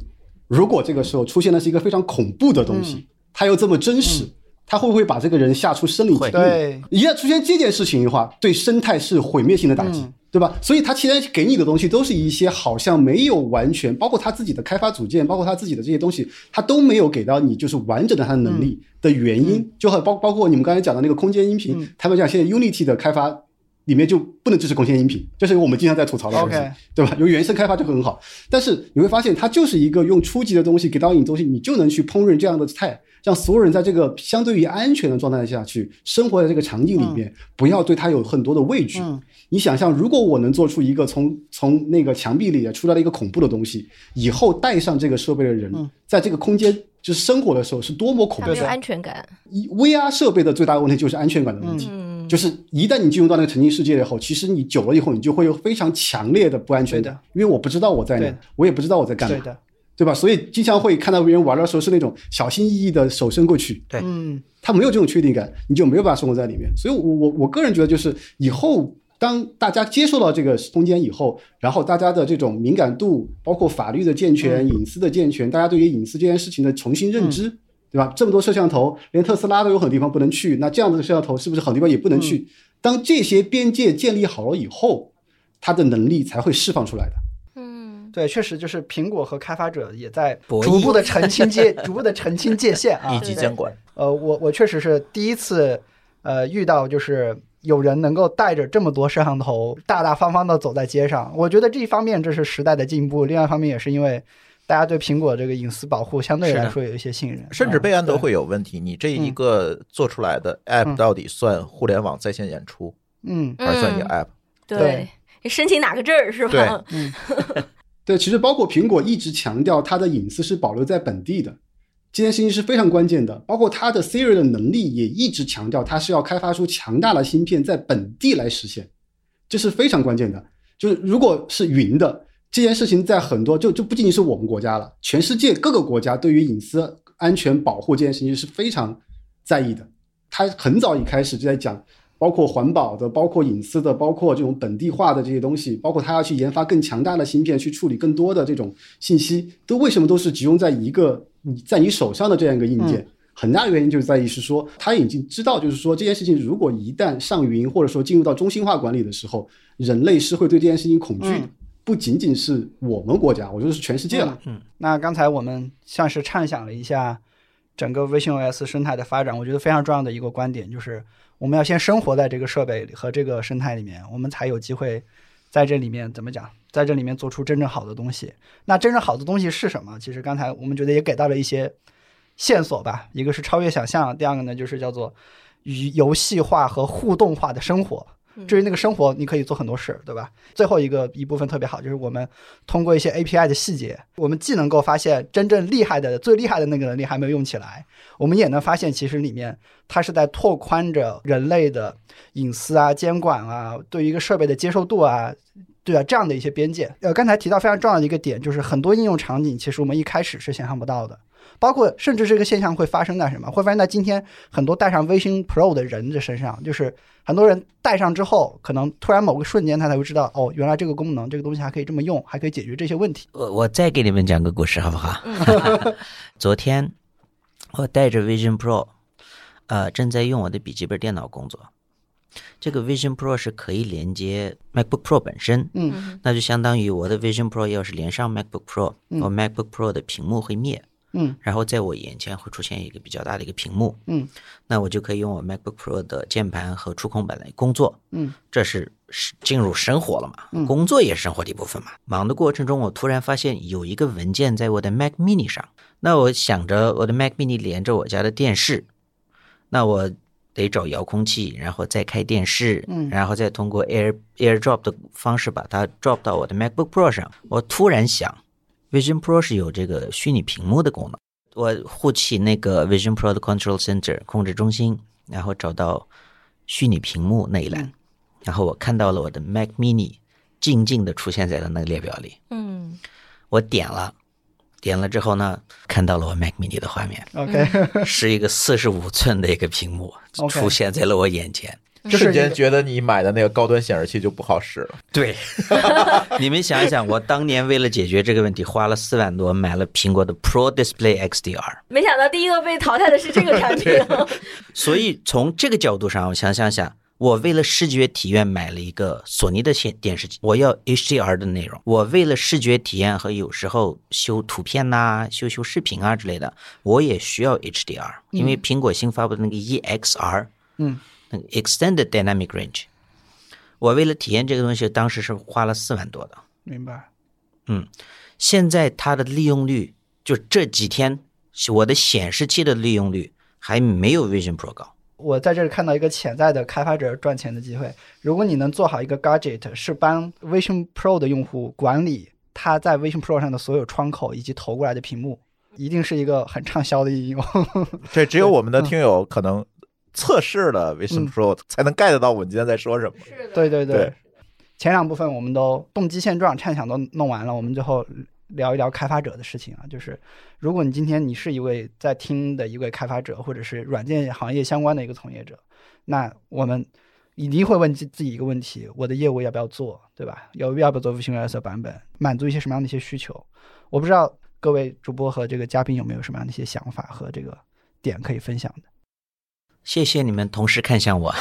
如果这个时候出现的是一个非常恐怖的东西，嗯。它又这么真实，它会不会把这个人吓出生理疾病？对一旦出现这件事情的话，对生态是毁灭性的打击，嗯对吧？所以他其实给你的东西都是一些好像没有完全，包括他自己的开发组件，包括他自己的这些东西，他都没有给到你就是完整的他的能力的原因，就很包包括你们刚才讲的那个空间音频，嗯他们讲现在 Unity 的开发。里面就不能支持空间音频，这是我们经常在吐槽的东西对吧？有原生开发就很好，但是你会发现它就是一个用初级的东西给到你东西，你就能去烹饪这样的菜，让所有人在这个相对于安全的状态下去生活在这个场景里面，不要对它有很多的畏惧。嗯。你想象，如果我能做出一个从从那个墙壁里出来的一个恐怖的东西，以后带上这个设备的人，嗯。在这个空间就是生活的时候是多么恐怖他没有的。安全感。一 VR 设备的最大的问题就是安全感的问题。嗯，就是一旦你进入到那个沉浸世界以后，其实你久了以后，你就会有非常强烈的不安全感。对的，因为我不知道我在哪，我也不知道我在干嘛对，吧？所以经常会看到别人玩的时候是那种小心翼翼的手伸过去，对嗯他没有这种确定感，你就没有办法生活在里面。所以我，我我个人觉得，就是以后当大家接受到这个空间以后，然后大家的这种敏感度，包括法律的健全、隐私的健全，大家对于隐私这件事情的重新认知，对吧？这么多摄像头，连特斯拉都有很多地方不能去，那这样子的摄像头是不是很多地方也不能去？当这些边界建立好了以后，它的能力才会释放出来的。嗯，对，确实就是苹果和开发者也在逐步的澄清界，逐步的澄清界限啊以及监管。呃，我我确实是第一次，呃，遇到就是有人能够带着这么多摄像头，大大方方的走在街上。我觉得这一方面这是时代的进步，另外一方面也是因为大家对苹果这个隐私保护相对来说有一些信任，甚至嗯备案都会有问题。你这一嗯个做出来的 app 嗯到底算互联网在线演出，嗯还是算一个嗯 app？对，申请哪个证儿是吧？对，对其实包括苹果一直强调它的隐私是保留在本地的，这件事情是非常关键的。包括它的 Siri 的能力也一直强调它是要开发出强大的芯片在本地来实现，这是非常关键的。就是如果是云的这件事情，在很多就就不仅仅是我们国家了，全世界各个国家对于隐私安全保护这件事情是非常在意的。它很早一开始就在讲。包括环保的，包括隐私的，包括这种本地化的这些东西，包括它要去研发更强大的芯片，去处理更多的这种信息，都为什么都是集中在一个你在你手上的这样一个硬件？很大的原因就是在于是说，他已经知道，就是说这件事情如果一旦上云，或者说进入到中心化管理的时候，人类是会对这件事情恐惧的，嗯不仅仅是我们国家，我觉得是全世界了。嗯那刚才我们像是畅想了一下整个 visionOS 生态的发展，我觉得非常重要的一个观点就是，我们要先生活在这个设备和这个生态里面，我们才有机会在这里面怎么讲，在这里面做出真正好的东西。那真正好的东西是什么？其实刚才我们觉得也给到了一些线索吧，一个是超越想象，第二个呢就是叫做与游戏化和互动化的生活。至于那个生活，你可以做很多事，对吧？最后一个一部分特别好，就是我们通过一些 API 的细节，我们既能够发现真正厉害的、最厉害的那个能力还没有用起来，我们也能发现其实里面它是在拓宽着人类的隐私啊、监管啊、对于一个设备的接受度啊。对啊，这样的一些边界，呃，刚才提到非常重要的一个点，就是很多应用场景其实我们一开始是想象不到的，包括甚至这个现象会发生在什么？会发生在今天很多戴上 Vision Pro 的人的身上，就是很多人戴上之后，可能突然某个瞬间他才会知道，哦，原来这个功能、这个东西还可以这么用，还可以解决这些问题。我我再给你们讲个故事好不好？昨天我带着 Vision Pro，呃，正在用我的笔记本电脑工作。这个 Vision Pro 是可以连接 MacBook Pro 本身，嗯那就相当于我的 Vision Pro 要是连上 MacBook Pro，、我 MacBook Pro 的屏幕会灭，嗯。然后在我眼前会出现一个比较大的一个屏幕，嗯，那我就可以用我 MacBook Pro 的键盘和触控板来工作，嗯，这是是进入生活了嘛，工作也是生活的一部分嘛。忙的过程中，我突然发现有一个文件在我的 Mac Mini 上，那我想着我的 Mac Mini 连着我家的电视，那我得找遥控器，然后再开电视，嗯。然后再通过 Air AirDrop 的方式把它 drop 到我的 MacBook Pro 上。我突然想，Vision Pro 是有这个虚拟屏幕的功能。我护起那个 Vision Pro 的 Control Center 控制中心，然后找到虚拟屏幕那一栏，然后我看到了我的 Mac Mini 静静的出现在了那个列表里。嗯我点了，点了之后呢，看到了我 Mac Mini 的画面，，OK，是一个四十五寸的一个屏幕出现在了我眼前。瞬间觉得你买的那个高端显示器就不好使了。对，你们想一想，我当年为了解决这个问题，花了四万多买了苹果的 Pro Display XDR。没想到第一个被淘汰的是这个产品。所以从这个角度上，我想想想，我为了视觉体验买了一个索尼的显电视机，我要 HDR 的内容。我为了视觉体验和有时候修图片呐、修修视频啊之类的，我也需要 HDR，因为苹果新发布的那个 EXR，嗯，那个 Extended Dynamic Range，我为了体验这个东西，当时是花了四万多的。明白。嗯现在它的利用率，就这几天我的显示器的利用率还没有 Vision Pro 高。我在这里看到一个潜在的开发者赚钱的机会。如果你能做好一个 gadget，是帮 Vision Pro 的用户管理他在 Vision Pro 上的所有窗口以及投过来的屏幕，一定是一个很畅销的应用。对只有我们的听友可能测试了 Vision 嗯 Pro 才能 get 到我们今天在说什么。是的，对对对，对前两部分我们都动机现状、畅想都弄完了，我们最后聊一聊开发者的事情啊。就是如果你今天你是一位在听的一位开发者，或者是软件行业相关的一个从业者，那我们一定会问自自己一个问题：我的业务要不要做，对吧？要要不要做 VisionOS 的版本，满足一些什么样的一些需求？我不知道各位主播和这个嘉宾有没有什么样的一些想法和这个点可以分享的。谢谢你们同时看向我。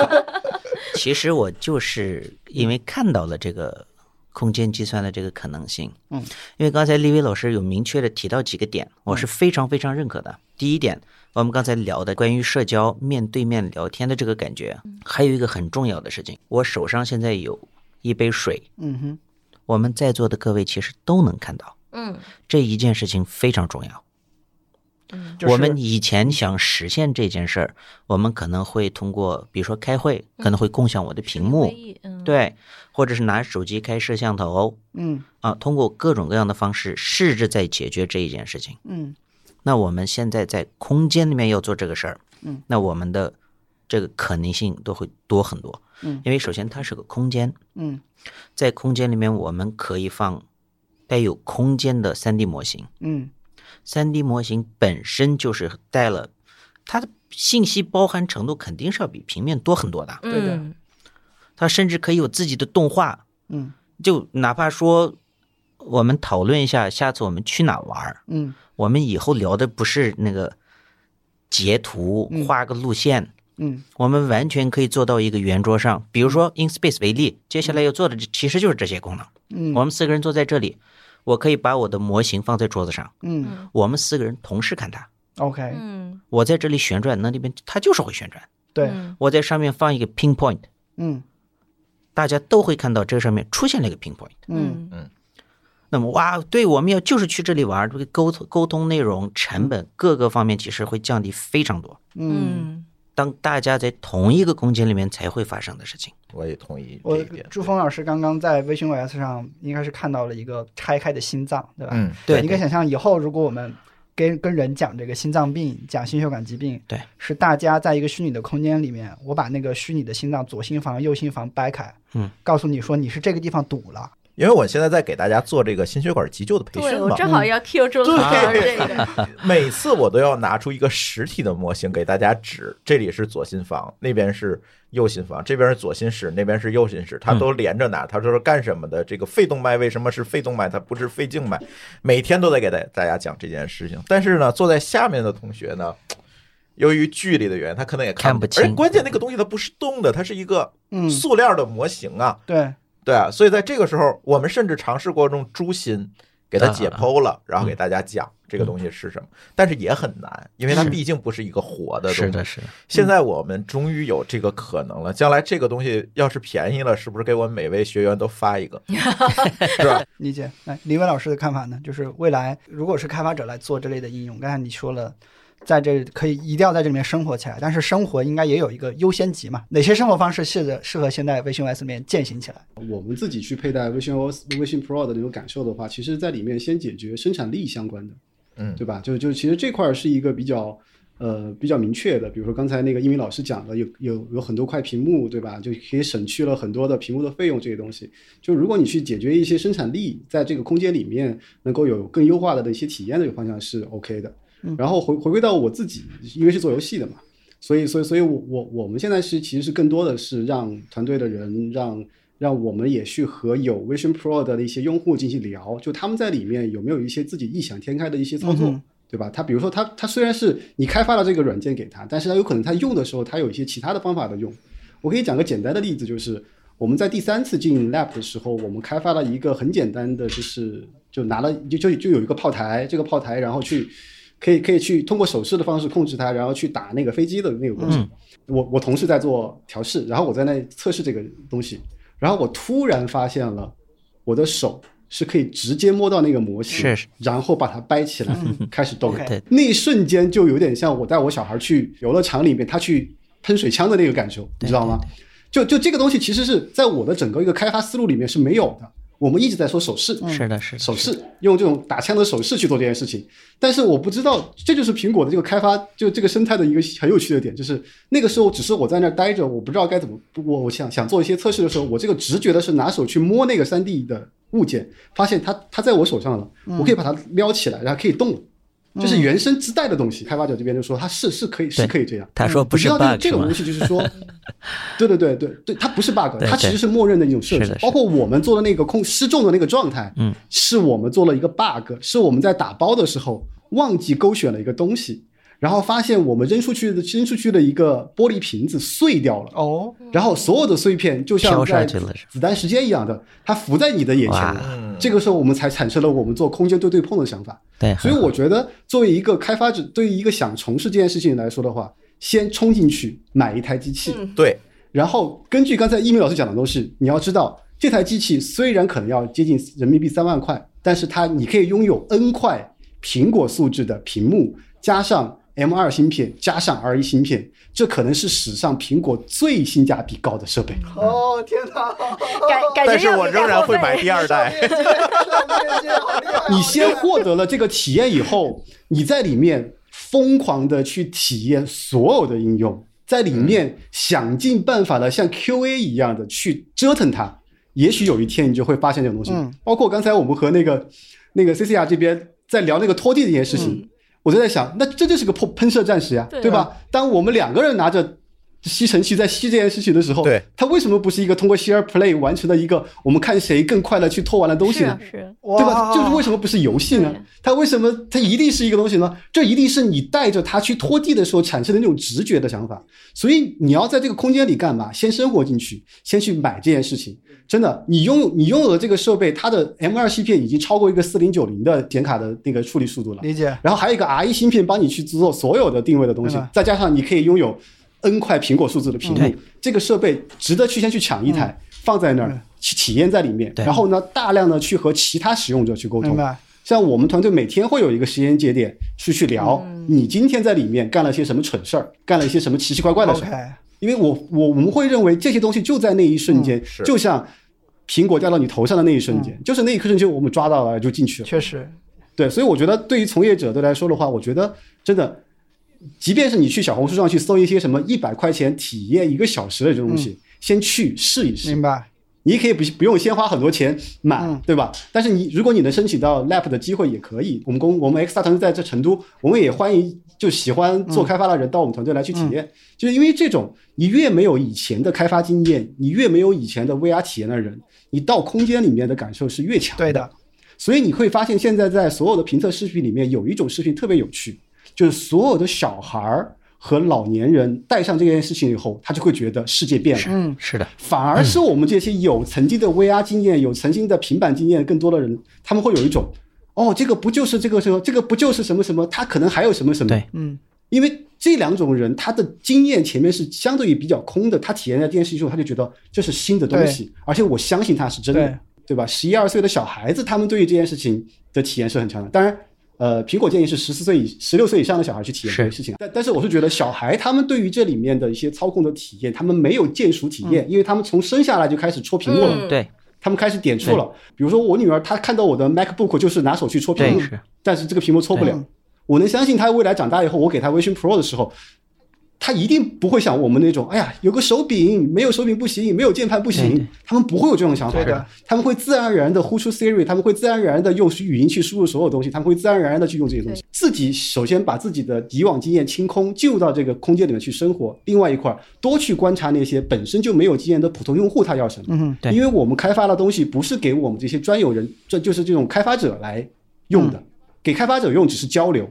其实我就是因为看到了这个空间计算的这个可能性。嗯，因为刚才李伟老师有明确的提到几个点，我是非常非常认可的。第一点，我们刚才聊的关于社交面对面聊天的这个感觉，还有一个很重要的事情，我手上现在有一杯水，嗯哼，我们在座的各位其实都能看到，嗯这一件事情非常重要。就是我们以前想实现这件事儿，我们可能会通过，比如说开会，可能会共享我的屏幕对，或者是拿手机开摄像头嗯。啊，通过各种各样的方式试着在解决这一件事情。嗯。那我们现在在空间里面要做这个事儿，嗯，那我们的这个可能性都会多很多，嗯，因为首先它是个空间，嗯。在空间里面我们可以放带有空间的 3D 模型。嗯三 D 模型本身就是带了它的信息包含程度肯定是要比平面多很多的，对的嗯。它甚至可以有自己的动画，嗯。就哪怕说我们讨论一下，下次我们去哪玩儿嗯。我们以后聊的不是那个截图嗯。画个路线，嗯。我们完全可以做到一个圆桌上，比如说 InSpace 为例，接下来要做的其实就是这些功能。嗯。我们四个人坐在这里，我可以把我的模型放在桌子上，嗯。我们四个人同时看它。，OK，嗯。我在这里旋转，那里边它就是会旋转。对，嗯。我在上面放一个 pinpoint，嗯。大家都会看到这上面出现了一个 pinpoint。嗯。嗯。那么哇，对，我们要就是去这里玩，这个沟通沟通内容、成本各个方面其实会降低非常多。嗯，嗯当大家在同一个空间里面才会发生的事情。我也同意这我一点。朱峰老师刚刚在微信 OS 上应该是看到了一个拆开的心脏，对吧？嗯，对你可以想象以后如果我们跟跟人讲这个心脏病、讲心血管疾病，对，是大家在一个虚拟的空间里面，我把那个虚拟的心脏左心房、右心房掰开，嗯，告诉你说你是这个地方堵了，因为我现在在给大家做这个心血管急救的培对我训嘛，正好要师这个，每次我都要拿出一个实体的模型给大家指，这里是左心房，那边是右心房，这边是左心室，那边是右心室，它都连着哪。他说是干什么的？这个肺动脉为什么是肺动脉，它不是肺静脉？每天都在给大大家讲这件事情。但是呢，坐在下面的同学呢，由于距离的原因，他可能也不看不清而关键那个东西它不是动的，它是一个嗯，塑料的模型啊。对，对啊，所以在这个时候，我们甚至尝试过用猪心给它解剖了，然后给大家讲这个东西是什么，但是也很难，因为它毕竟不是一个活的东西。是的，是的。现在我们终于有这个可能了，将来这个东西要是便宜了，是不是给我们每位学员都发一个？是吧？理解。来，李伟老师的看法呢？就是未来如果是开发者来做这类的应用，刚才你说了。在这可以一定要在这里面生活起来，但是生活应该也有一个优先级嘛？哪些生活方式适合适合现在微信 OS 里面践行起来？我们自己去佩戴微信 OS、微信 Pro 的那种感受的话，其实在里面先解决生产力相关的，嗯对吧？就就其实这块儿是一个比较呃比较明确的，比如说刚才那个一鸣老师讲的，有有有很多块屏幕，对吧？就可以省去了很多的屏幕的费用这些东西。就如果你去解决一些生产力，在这个空间里面能够有更优化的一些体验的方向是 OK 的。然后回回归到我自己，因为是做游戏的嘛，所以所以所以我我我们现在是其实是更多的是让团队的人让。让我们也去和有 Vision Pro 的一些用户进行聊，就他们在里面有没有一些自己异想天开的一些操作，嗯对吧？他比如说他他虽然是你开发了这个软件给他，但是他有可能他用的时候他有一些其他的方法的用。我可以讲个简单的例子，就是我们在第三次进 Lab 的时候，我们开发了一个很简单的，就是就拿了就就就有一个炮台，这个炮台然后去可以可以去通过手势的方式控制它，然后去打那个飞机的那个过程。我我同事在做调试，然后我在那测试这个东西，然后我突然发现了我的手是可以直接摸到那个模型，是然后把它掰起来、开始动。那一瞬间就有点像我带我小孩去游乐场里面，他去喷水枪的那个感受，你知道吗？就就这个东西其实是在我的整个一个开发思路里面是没有的。我们一直在说手势，是的，是的，手势，用这种打枪的手势去做这件事情。但是我不知道，这就是苹果的这个开发，就这个生态的一个很有趣的点，就是那个时候只是我在那儿待着，我不知道该怎么，我我想想做一些测试的时候，我这个直觉的是拿手去摸那个3 D 的物件，发现它它在我手上了，我可以把它撩起来，然后可以动了。这是原生自带的东西，开发者这边就说他是是可以是可以这样。他说不是我知道 bug 这这种东？西就是说，对对对对对，它不是 bug，对它其实是默认的一种设置包括我们做的那个空失重的那个状态，嗯，是我们做了一个 bug，是我们在打包的时候忘记勾选了一个东西，然后发现我们扔出去的扔出去的一个玻璃瓶子碎掉了，哦，然后所有的碎片就像飘在子弹时间一样的，它浮在你的眼前了。嗯这个时候我们才产生了我们做空间对对碰的想法。对，所以我觉得，作为一个开发者，对于一个想从事这件事情来说的话，先冲进去买一台机器，嗯。对，然后根据刚才一鸣老师讲的东西，你要知道这台机器虽然可能要接近人民币三万块，但是它你可以拥有 N 块苹果素质的屏幕，加上 M 二芯片，加上 R 一芯片，这可能是史上苹果最性价比高的设备。哦，天哪！感感觉 但是我仍然会买第二代。你先获得了这个体验以后，你在里面疯狂的去体验所有的应用，在里面想尽办法的像 QA 一样的去折腾它。也许有一天你就会发现这种东西。嗯包括刚才我们和那个那个 CCR 这边在聊那个拖地这件事情，我就在想，那这就是个喷喷射战士呀，对对吧？当我们两个人拿着。吸尘器在吸这件事情的时候，对它为什么不是一个通过 share play 完成的一个我们看谁更快的去拖完的东西呢？是是，对吧？就是为什么不是游戏呢？它为什么它一定是一个东西呢？这一定是你带着它去拖地的时候产生的那种直觉的想法。所以你要在这个空间里干嘛？先生活进去，先去买这件事情。真的，你拥有你拥有的这个设备，它的 M 二芯片已经超过一个四零九零的显卡的那个处理速度了。理解。然后还有一个 R 一芯片帮你去做所有的定位的东西，再加上你可以拥有 N 块苹果数字的屏幕对，这个设备值得去先去抢一台，放在那儿嗯去体验在里面，然后呢，大量的去和其他使用者去沟通。像我们团队每天会有一个时间节点去去聊，嗯你今天在里面干了些什么蠢事儿，干了一些什么奇奇怪怪的事儿。因为我我我们会认为这些东西就在那一瞬间，是就像苹果掉到你头上的那一瞬间，就是那一刻瞬间我们抓到了就进去了。确实，对，所以我觉得对于从业者的来说的话，我觉得真的，即便是你去小红书上去搜一些什么一百块钱体验一个小时的这种东西，先去试一试明。白。你可以不不用先花很多钱买，嗯对吧？但是你如果你能申请到 Lab 的机会也可以。我们公我们 X 大团队在这成都，我们也欢迎就喜欢做开发的人到我们团队来去体验。嗯就是因为这种，你越没有以前的开发经验，你越没有以前的 VR 体验的人，你到空间里面的感受是越强。对的，所以你会发现，现在在所有的评测视频里面，有一种视频特别有趣，就是所有的小孩儿和老年人带上这件事情以后，他就会觉得世界变了。嗯，是的，反而是我们这些有曾经的 VR 经验、有曾经的平板经验更多的人，他们会有一种，哦，这个不就是这个什么，这个不就是什么什么，他可能还有什么什么。对，嗯，因为这两种人，他的经验前面是相对于比较空的，他体验了这件事情之后，他就觉得这是新的东西，而且我相信它是真的，对对吧？十一二岁的小孩子，他们对于这件事情的体验是很强的。当然，呃，苹果建议是十四岁以十六岁以上的小孩去体验这个事情，但但是我是觉得小孩他们对于这里面的一些操控的体验，他们没有见熟体验，因为他们从生下来就开始戳屏幕了。他们开始点触了，比如说我女儿，她看到我的 MacBook 就是拿手去戳屏幕，是，但是这个屏幕戳不了。我能相信她未来长大以后，我给她 Vision Pro 的时候，她一定不会像我们那种，哎呀，有个手柄，没有手柄不行，没有键盘不对对行。他们不会有这种想法的，他们会自然而然的呼出 Siri，他们会自然而然的用语音去输入所有东西，他们会自然而然的去用这些东西。自己首先把自己的以往经验清空，进入到这个空间里面去生活。另外一块儿，多去观察那些本身就没有经验的普通用户，他要什么。嗯，对因为我们开发的东西不是给我们这些专有人，这就是这种开发者来用的，给开发者用只是交流。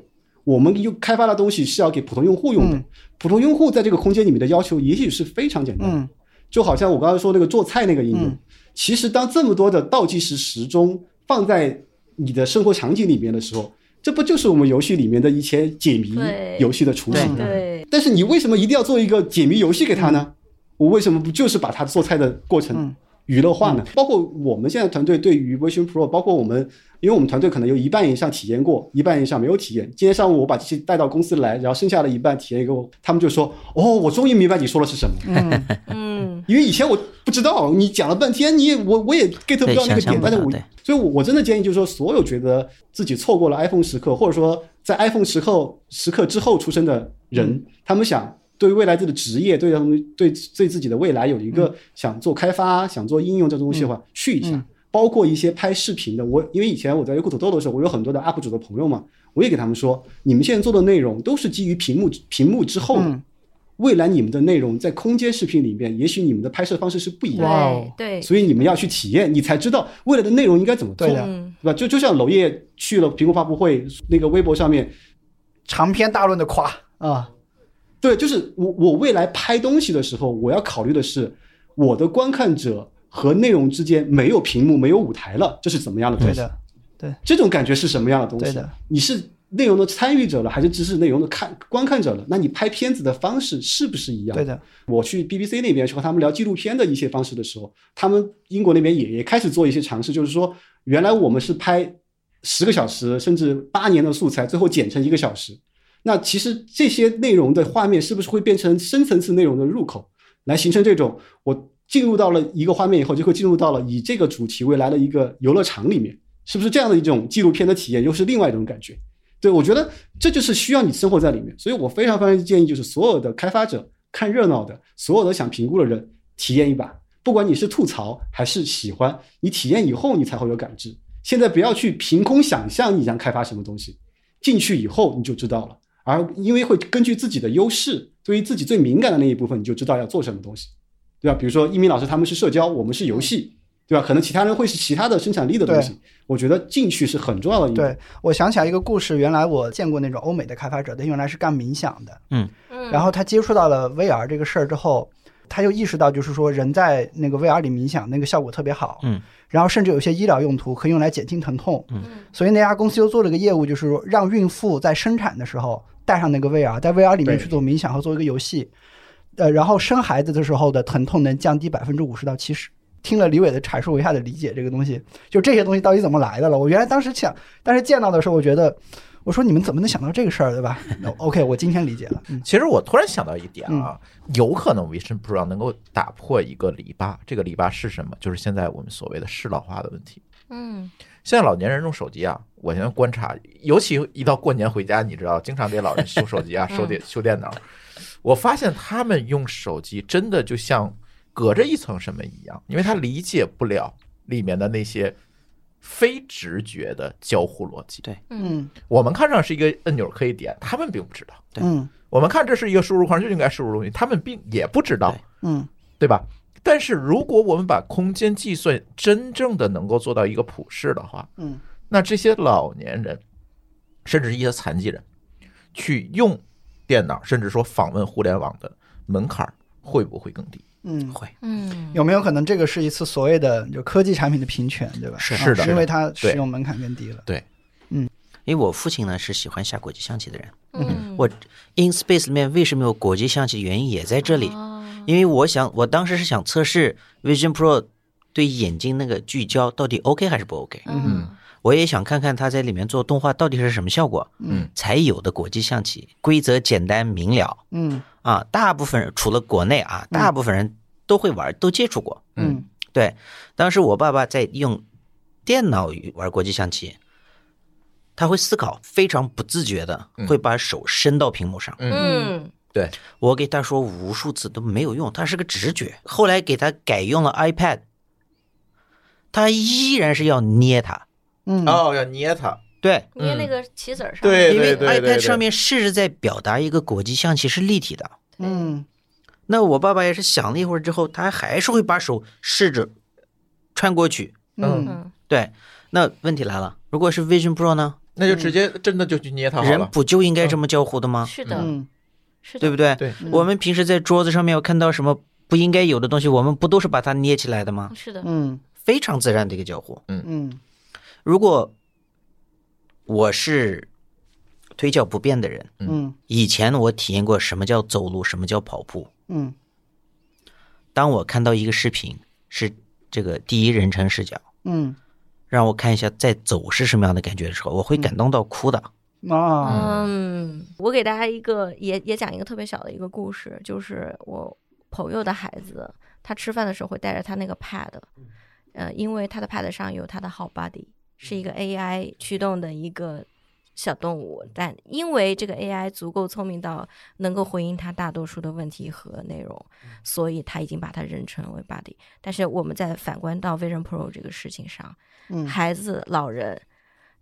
我们用开发的东西是要给普通用户用的，嗯。普通用户在这个空间里面的要求也许是非常简单。就好像我刚才说那个做菜那个应用，嗯。其实当这么多的倒计时时钟放在你的生活场景里面的时候，这不就是我们游戏里面的一些解谜游戏的雏形吗？对，但是你为什么一定要做一个解谜游戏给他呢？我为什么不就是把他做菜的过程嗯娱乐化呢？包括我们现在团队对于 Vision Pro，包括我们，因为我们团队可能有一半以上体验过，一半以上没有体验。今天上午我把这些带到公司来，然后剩下的一半体验给我，他们就说：“哦，我终于明白你说的是什么。嗯，嗯，因为以前我不知道，你讲了半天，你也我我也 get 不到那个点，但是我所以我，我真的建议就是说，所有觉得自己错过了 iPhone 时刻，或者说在 iPhone 时刻时刻之后出生的人，嗯他们想对未来自己的职业，对他们对对自己的未来有一嗯。个想做开发、想做应用这东西的话，去一下。嗯。包括一些拍视频的，我因为以前我在优酷土豆的时候，我有很多的 UP 主的朋友嘛，我也给他们说，你们现在做的内容都是基于屏幕屏幕之后的，嗯。未来你们的内容在空间视频里面，也许你们的拍摄方式是不一样的。所以你们要去体验，你才知道未来的内容应该怎么做，对的。嗯。对吧？就就像娄烨去了苹果发布会，那个微博上面长篇大论的夸。啊，对，就是我我未来拍东西的时候，我要考虑的是我的观看者和内容之间没有屏幕、没有舞台了，这是怎么样的东西？对的，对，这种感觉是什么样的东西？对的，你是内容的参与者了，还是只是内容的看观看者了？那你拍片子的方式是不是一样？对的，我去 BBC 那边去和他们聊纪录片的一些方式的时候，他们英国那边也也开始做一些尝试，就是说，原来我们是拍十个小时甚至八年的素材，最后剪成一个小时。那其实这些内容的画面是不是会变成深层次内容的入口，来形成这种我进入到了一个画面以后，就会进入到了以这个主题为来的一个游乐场里面，是不是这样的一种纪录片的体验，又是另外一种感觉？对我觉得这就是需要你生活在里面，所以我非常非常建议，就是所有的开发者看热闹的，所有的想评估的人体验一把，不管你是吐槽还是喜欢，你体验以后你才会有感知。现在不要去凭空想象你想开发什么东西，进去以后你就知道了。而因为会根据自己的优势，对于自己最敏感的那一部分，你就知道要做什么东西，对吧？比如说一鸣老师他们是社交，我们是游戏，对吧？可能其他人会是其他的生产力的东西。我觉得进去是很重要的一对我想起来一个故事，原来我见过那种欧美的开发者，他原来是干冥想的，嗯嗯，然后他接触到了 VR 这个事儿之后，他就意识到，就是说人在那个 VR 里冥想，那个效果特别好，嗯，然后甚至有些医疗用途可以用来减轻疼痛，嗯。所以那家公司又做了个业务，就是说让孕妇在生产的时候带上那个 VR，在 VR 里面去做冥想和做一个游戏，呃，然后生孩子的时候的疼痛能降低百分之五十到七十。听了李伟的阐述，我一下子理解这个东西，就这些东西到底怎么来的了。我原来当时想，但是见到的时候，我觉得，我说你们怎么能想到这个事儿，对吧 那？OK，我今天理解了。嗯其实我突然想到一点啊，有可能 Vision Pro 能够打破一个篱笆，这个篱笆是什么？就是现在我们所谓的适老化的问题。嗯现在老年人用手机啊，我现在观察，尤其一到过年回家，你知道，经常给老人修手机啊，修电修电脑。我发现他们用手机真的就像隔着一层什么一样，因为他理解不了里面的那些非直觉的交互逻辑。对嗯我们看上是一个按钮可以点，他们并不知道。对嗯我们看这是一个输入框就应该输入东西，他们并也不知道对，嗯对吧？但是如果我们把空间计算真正的能够做到一个普适的话，嗯那这些老年人，甚至一些残疾人，去用电脑，甚至说访问互联网的门槛会不会更低？嗯，会。嗯，有没有可能这个是一次所谓的就科技产品的平权，对吧？啊是是的因为它使用门槛更低了。对，嗯。因为我父亲呢是喜欢下国际象棋的人，嗯。我 InSpace 里面为什么有国际象棋，原因也在这里。哦。因为我想，我当时是想测试 Vision Pro 对眼睛那个聚焦到底 OK 还是不 OK。嗯。我也想看看他在里面做动画到底是什么效果。嗯，才有的国际象棋规则简单明了。嗯啊，大部分人除了国内啊，大部分人都会玩，都接触过。嗯。对，当时我爸爸在用电脑玩国际象棋，他会思考，非常不自觉的嗯。会把手伸到屏幕上。嗯。对，我给他说无数次都没有用，他是个直觉。后来给他改用了 iPad，他依然是要捏它。嗯。哦，要捏它，对，捏那个棋子儿上，对因为对对 iPad 上面试着在表达一个国际象棋是立体的。嗯那我爸爸也是想了一会儿之后，他还是会把手试着穿过去。嗯嗯对，那问题来了，如果是 Vision Pro 呢？那就直接真的就去捏它好人。不就应该这么交互的吗？是的，嗯是的，对不对？对，我们平时在桌子上面有看到什么不应该有的东西，我们不都是把它捏起来的吗？是的，嗯非常自然的一个交互。嗯嗯如果我是腿脚不便的人，嗯。以前我体验过什么叫走路，什么叫跑步。嗯。当我看到一个视频是这个第一人称视角，嗯。让我看一下在走是什么样的感觉的时候，我会感动到哭的。啊。嗯，我给大家一个也也讲一个特别小的一个故事，就是我朋友的孩子，他吃饭的时候会带着他那个 pad，呃，因为他的 pad 上有他的好 buddy，是一个 AI 驱动的一个小动物，但因为这个 AI 足够聪明到能够回应他大多数的问题和内容，所以他已经把它认成为 buddy。但是我们再反观到 Vision Pro 这个事情上，嗯。孩子、老人，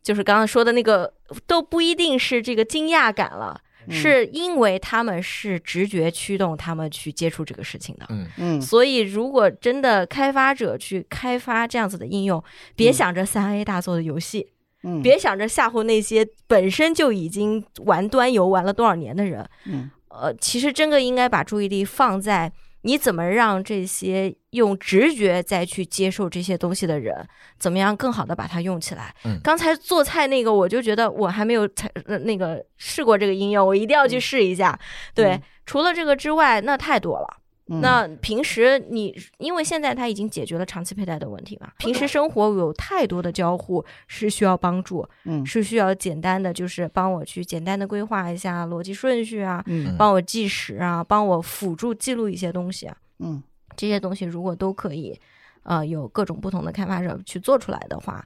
就是刚刚说的那个，都不一定是这个惊讶感了，是因为他们是直觉驱动他们去接触这个事情的。嗯。嗯。所以，如果真的开发者去开发这样子的应用，别想着三 A 大作的游戏，嗯，别想着吓唬那些本身就已经玩端游玩了多少年的人。嗯。呃，其实真的应该把注意力放在你怎么让这些用直觉再去接受这些东西的人，怎么样更好的把它用起来。嗯刚才做菜那个，我就觉得我还没有才呃那个试过这个应用，我一定要去试一下。对，嗯除了这个之外，那太多了。嗯。那平时你因为现在它已经解决了长期佩戴的问题嘛，平时生活有太多的交互是需要帮助，嗯。是需要简单的就是帮我去简单的规划一下逻辑顺序啊，嗯。帮我计时啊，帮我辅助记录一些东西啊，嗯。这些东西如果都可以，呃，有各种不同的开发者去做出来的话，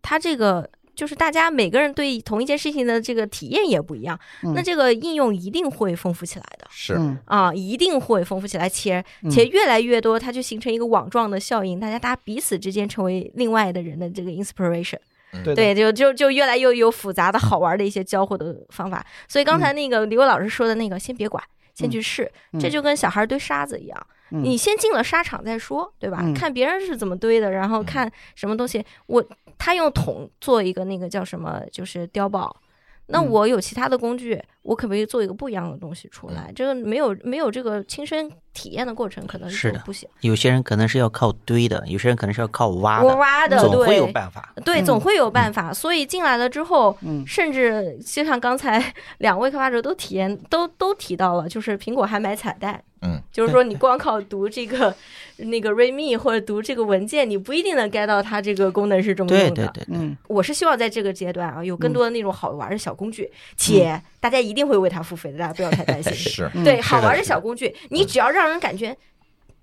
它这个就是大家每个人对同一件事情的这个体验也不一样，嗯。那这个应用一定会丰富起来的。是。嗯。啊，一定会丰富起来，且嗯。且越来越多，它就形成一个网状的效应，大家大家彼此之间成为另外的人的这个 inspiration，对对，就就就越来越有复杂的好玩的一些交互的方法。所以刚才那个李伟老师说的那个，先别管，先去试，嗯。这就跟小孩堆沙子一样，嗯。你先进了沙场再说，对吧？嗯。看别人是怎么堆的，然后看什么东西，我他用桶做一个那个叫什么，就是碉堡。那嗯我有其他的工具，我可不可以做一个不一样的东西出来？这个没有没有这个亲身体验的过程，可能是不行。有些人可能是要靠堆的，有些人可能是要靠挖的，我挖的，总会有办法。对，嗯总会有办法。所以进来了之后，嗯甚至就像刚才 两位开发者都体验都都提到了，就是苹果还买彩蛋。嗯，就是说你光靠读这个那个 README 或者读这个文件，你不一定能 get 到它这个功能是这么用的。对对对，嗯我是希望在这个阶段啊，有更多的那种好玩的小工具，且大家一定会为它付费的，大家不要太担心。是，嗯对，是好玩的的小工具，你只要让人感觉。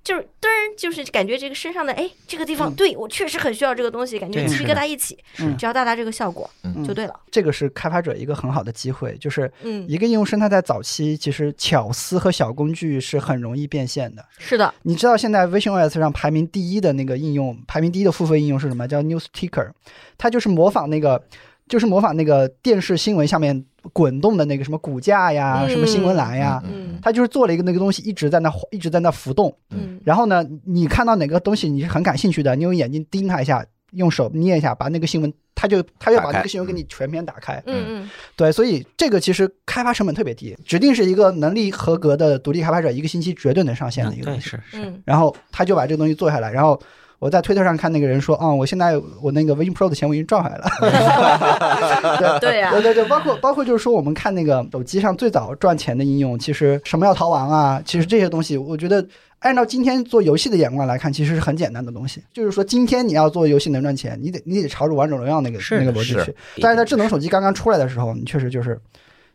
就是噔儿，就是感觉这个身上的哎，这个地方嗯对我确实很需要这个东西，感觉鸡皮对是的疙瘩一起，嗯只要达到达这个效果嗯就对了。这个是开发者一个很好的机会，就是嗯，一个应用生态在早期，其实巧思和小工具是很容易变现的。是的，你知道现在 visionOS 上排名第一的那个应用，排名第一的付费应用是什么？叫 News Ticker，它就是模仿那个，就是模仿那个电视新闻下面滚动的那个什么股价呀、嗯什么新闻栏呀，嗯嗯它就是做了一个那个东西一直在那一直在那浮动。嗯然后呢，你看到哪个东西你是很感兴趣的，你用眼睛盯它一下，用手捏一下，把那个新闻，他就他就把那个新闻给你全篇打开。嗯嗯对，所以这个其实开发成本特别低，指定是一个能力合格的独立开发者，一个星期绝对能上线的一个东西。是是，嗯然后他就把这个东西做下来，然后我在推特上看那个人说，啊、我现在我那个 Vision Pro 的钱我已经赚回来了。嗯，对呀对，对对，包括包括就是说，我们看那个手机上最早赚钱的应用，其实什么要逃亡啊，其实这些东西，我觉得按照今天做游戏的眼光来看，其实是很简单的东西。就是说，今天你要做游戏能赚钱，你得你得朝着王者荣耀那个那个逻辑去。但是在智能手机刚刚出来的时候，你确实就是。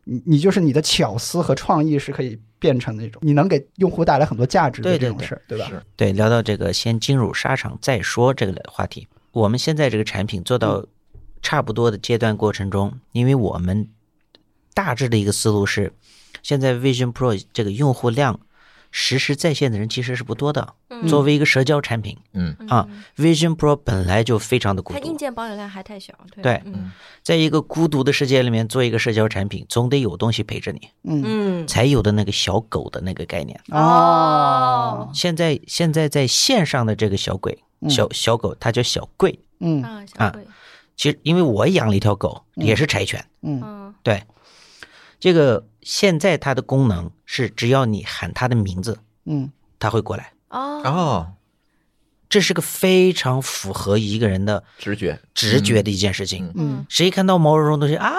你你就是你的巧思和创意是可以变成那种，你能给用户带来很多价值的这种事儿，对吧？是对，聊到这个先进入沙场再说这个话题。我们现在这个产品做到差不多的阶段过程中，因为我们大致的一个思路是，现在 Vision Pro 这个用户量实时在线的人其实是不多的。嗯。作为一个社交产品嗯。啊，Vision Pro 本来就非常的孤独。它硬，件保有量还太小。对。对嗯。在一个孤独的世界里面做一个社交产品，总得有东西陪着你，嗯。嗯。才有的那个小狗的那个概念。哦。现在现在在线上的这个小鬼嗯。小小狗，它叫小贵。嗯。啊，小贵。其实因为我养了一条狗，嗯。也是柴犬。嗯。嗯。对，这个现在它的功能是，只要你喊它的名字，嗯。它会过来。哦。哦，这是个非常符合一个人的直觉，直觉的一件事情。嗯。嗯。谁看到毛茸茸东西啊，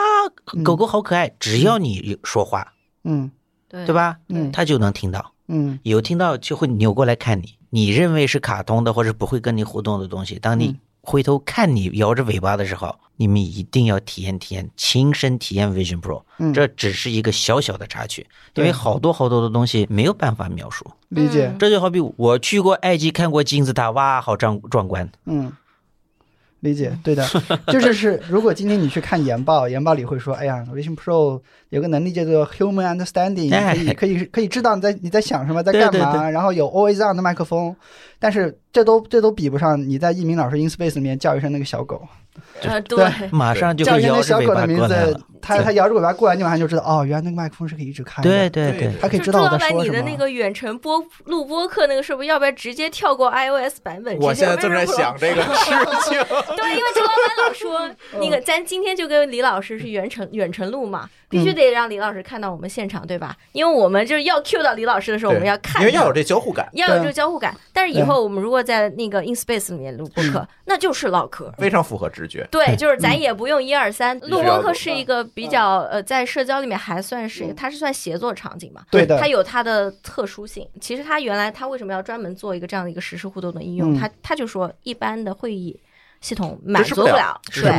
狗狗好可爱，只要你说话，嗯。对。对？吧？嗯。它就能听到，嗯。有听到就会扭过来看你。你认为是卡通的或者不会跟你互动的东西，当你嗯回头看你摇着尾巴的时候，你们一定要体验体验，亲身体验 Vision Pro。嗯，这只是一个小小的插曲，因为好多好多的东西没有办法描述。理解嗯。这就好比我去过埃及看过金字塔，哇，好壮壮观。嗯，理解，对的，就是是，如果今天你去看研报，研报里会说，哎呀，Vision Pro 有个能力叫做 Human Understanding，哎可以可以可以知道你在你在想什么，在干嘛，对对。然后有 Always On 的麦克风，但是这都这都比不上你在一鸣老师 In Space 里面叫一声那个小狗，呃，对，马上就会摇着尾小狗的名巴过来了字。，它它摇着尾巴过来，你马上就知道哦，原来那个麦克风是可以一直开的。对对对，它可以知道我就朱老板，在说什么。你的那个远程播录播课那个是不是要不要直接跳过 iOS 版本？我直接现在正在想这个 事情。对，因为周老板老说那个，咱今天就跟李老师是远程远程录嘛，必须得让李老师看到我们现场，对吧？因为我们就是要 Q 到李老师的时候，我们要看因为要有这交互感，要有这个交互感。但是以后我们如果在那个 InSpace 里面录播客，那就是唠嗑。非常符合直觉。对，就是咱也不用一二三，录播课是一个嗯比较呃，在社交里面还算是它是算协作场景嘛，对的它有它的特殊性。其实它原来它为什么要专门做一个这样的一个实时互动的应用？嗯它它就说一般的会议系统满足不了，对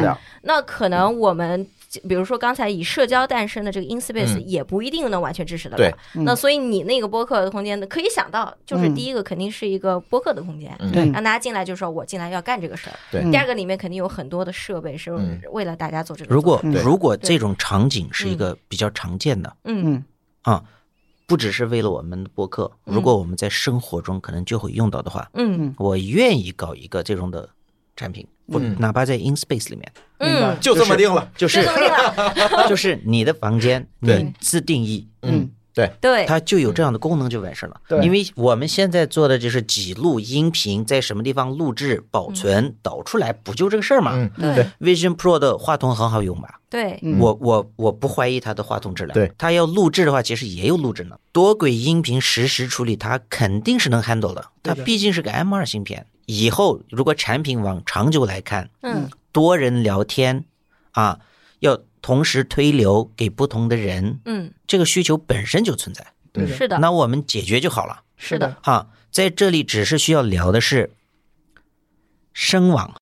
那可能我们。比如说刚才以社交诞生的这个 InSpace 嗯。也不一定能完全支持的对。了。那所以你那个播客的空间呢，可以想到，就是嗯。第一个肯定是一个播客的空间，嗯。对。让大家进来就说我进来要干这个事儿。对。嗯第二个里面肯定有很多的设备是嗯为了大家做这个。如果嗯如果这种场景是一个比较常见的嗯。嗯啊，不只是为了我们的播客，嗯如果我们在生活中可能就会用到的话，嗯。我愿意搞一个这种的产品，不嗯哪怕在 InSpace 里面，嗯，就这么定了。就是这么定了。就是你的房间 你自定义，嗯，对，对，它就有这样的功能就完事了。对因为我们现在做的就是几录音频在什么地方录制、保存、导出来，不就这个事儿吗嗯，对对，？Vision Pro 的话筒很好用吧？对，嗯我我我不怀疑它的话筒质量。对，它要录制的话，其实也有录制呢。多轨音频实时处理，它肯定是能 handle 的。它毕竟是个 M2 芯片。以后如果产品往长久来看，嗯。多人聊天啊，要同时推流给不同的人，嗯，这个需求本身就存在。对是的，那我们解决就好了。是的，啊。在这里只是需要聊的是声网。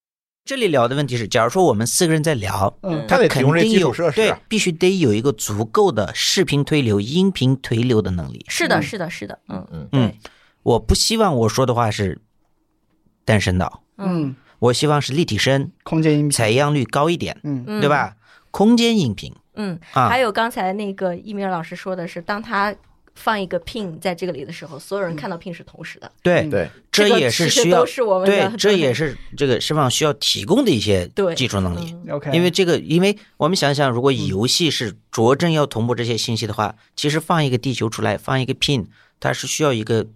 这里聊的问题是，假如说我们四个人在聊，嗯。他肯供这基础定有对设施啊，必须得有一个足够的视频推流、音频推流的能力。是的，嗯。是的，是的，嗯。嗯。嗯，我不希望我说的话是单声道，嗯。我希望是立体声，空间音频，采样率高一点，嗯。嗯，对？吧？空间音频。嗯，啊。还有刚才那个一鸣老师说的是，当他放一个 pin 在这个里的时候，所有人看到 pin 是同时的，对嗯。对，这也是需要对的，，这也是这个释放需要提供的一些对。技术能力。因为这个，因为我们想想，如果游戏是着重要同步这些信息的话，其实放一个地球出来，放一个 pin，它是需要一个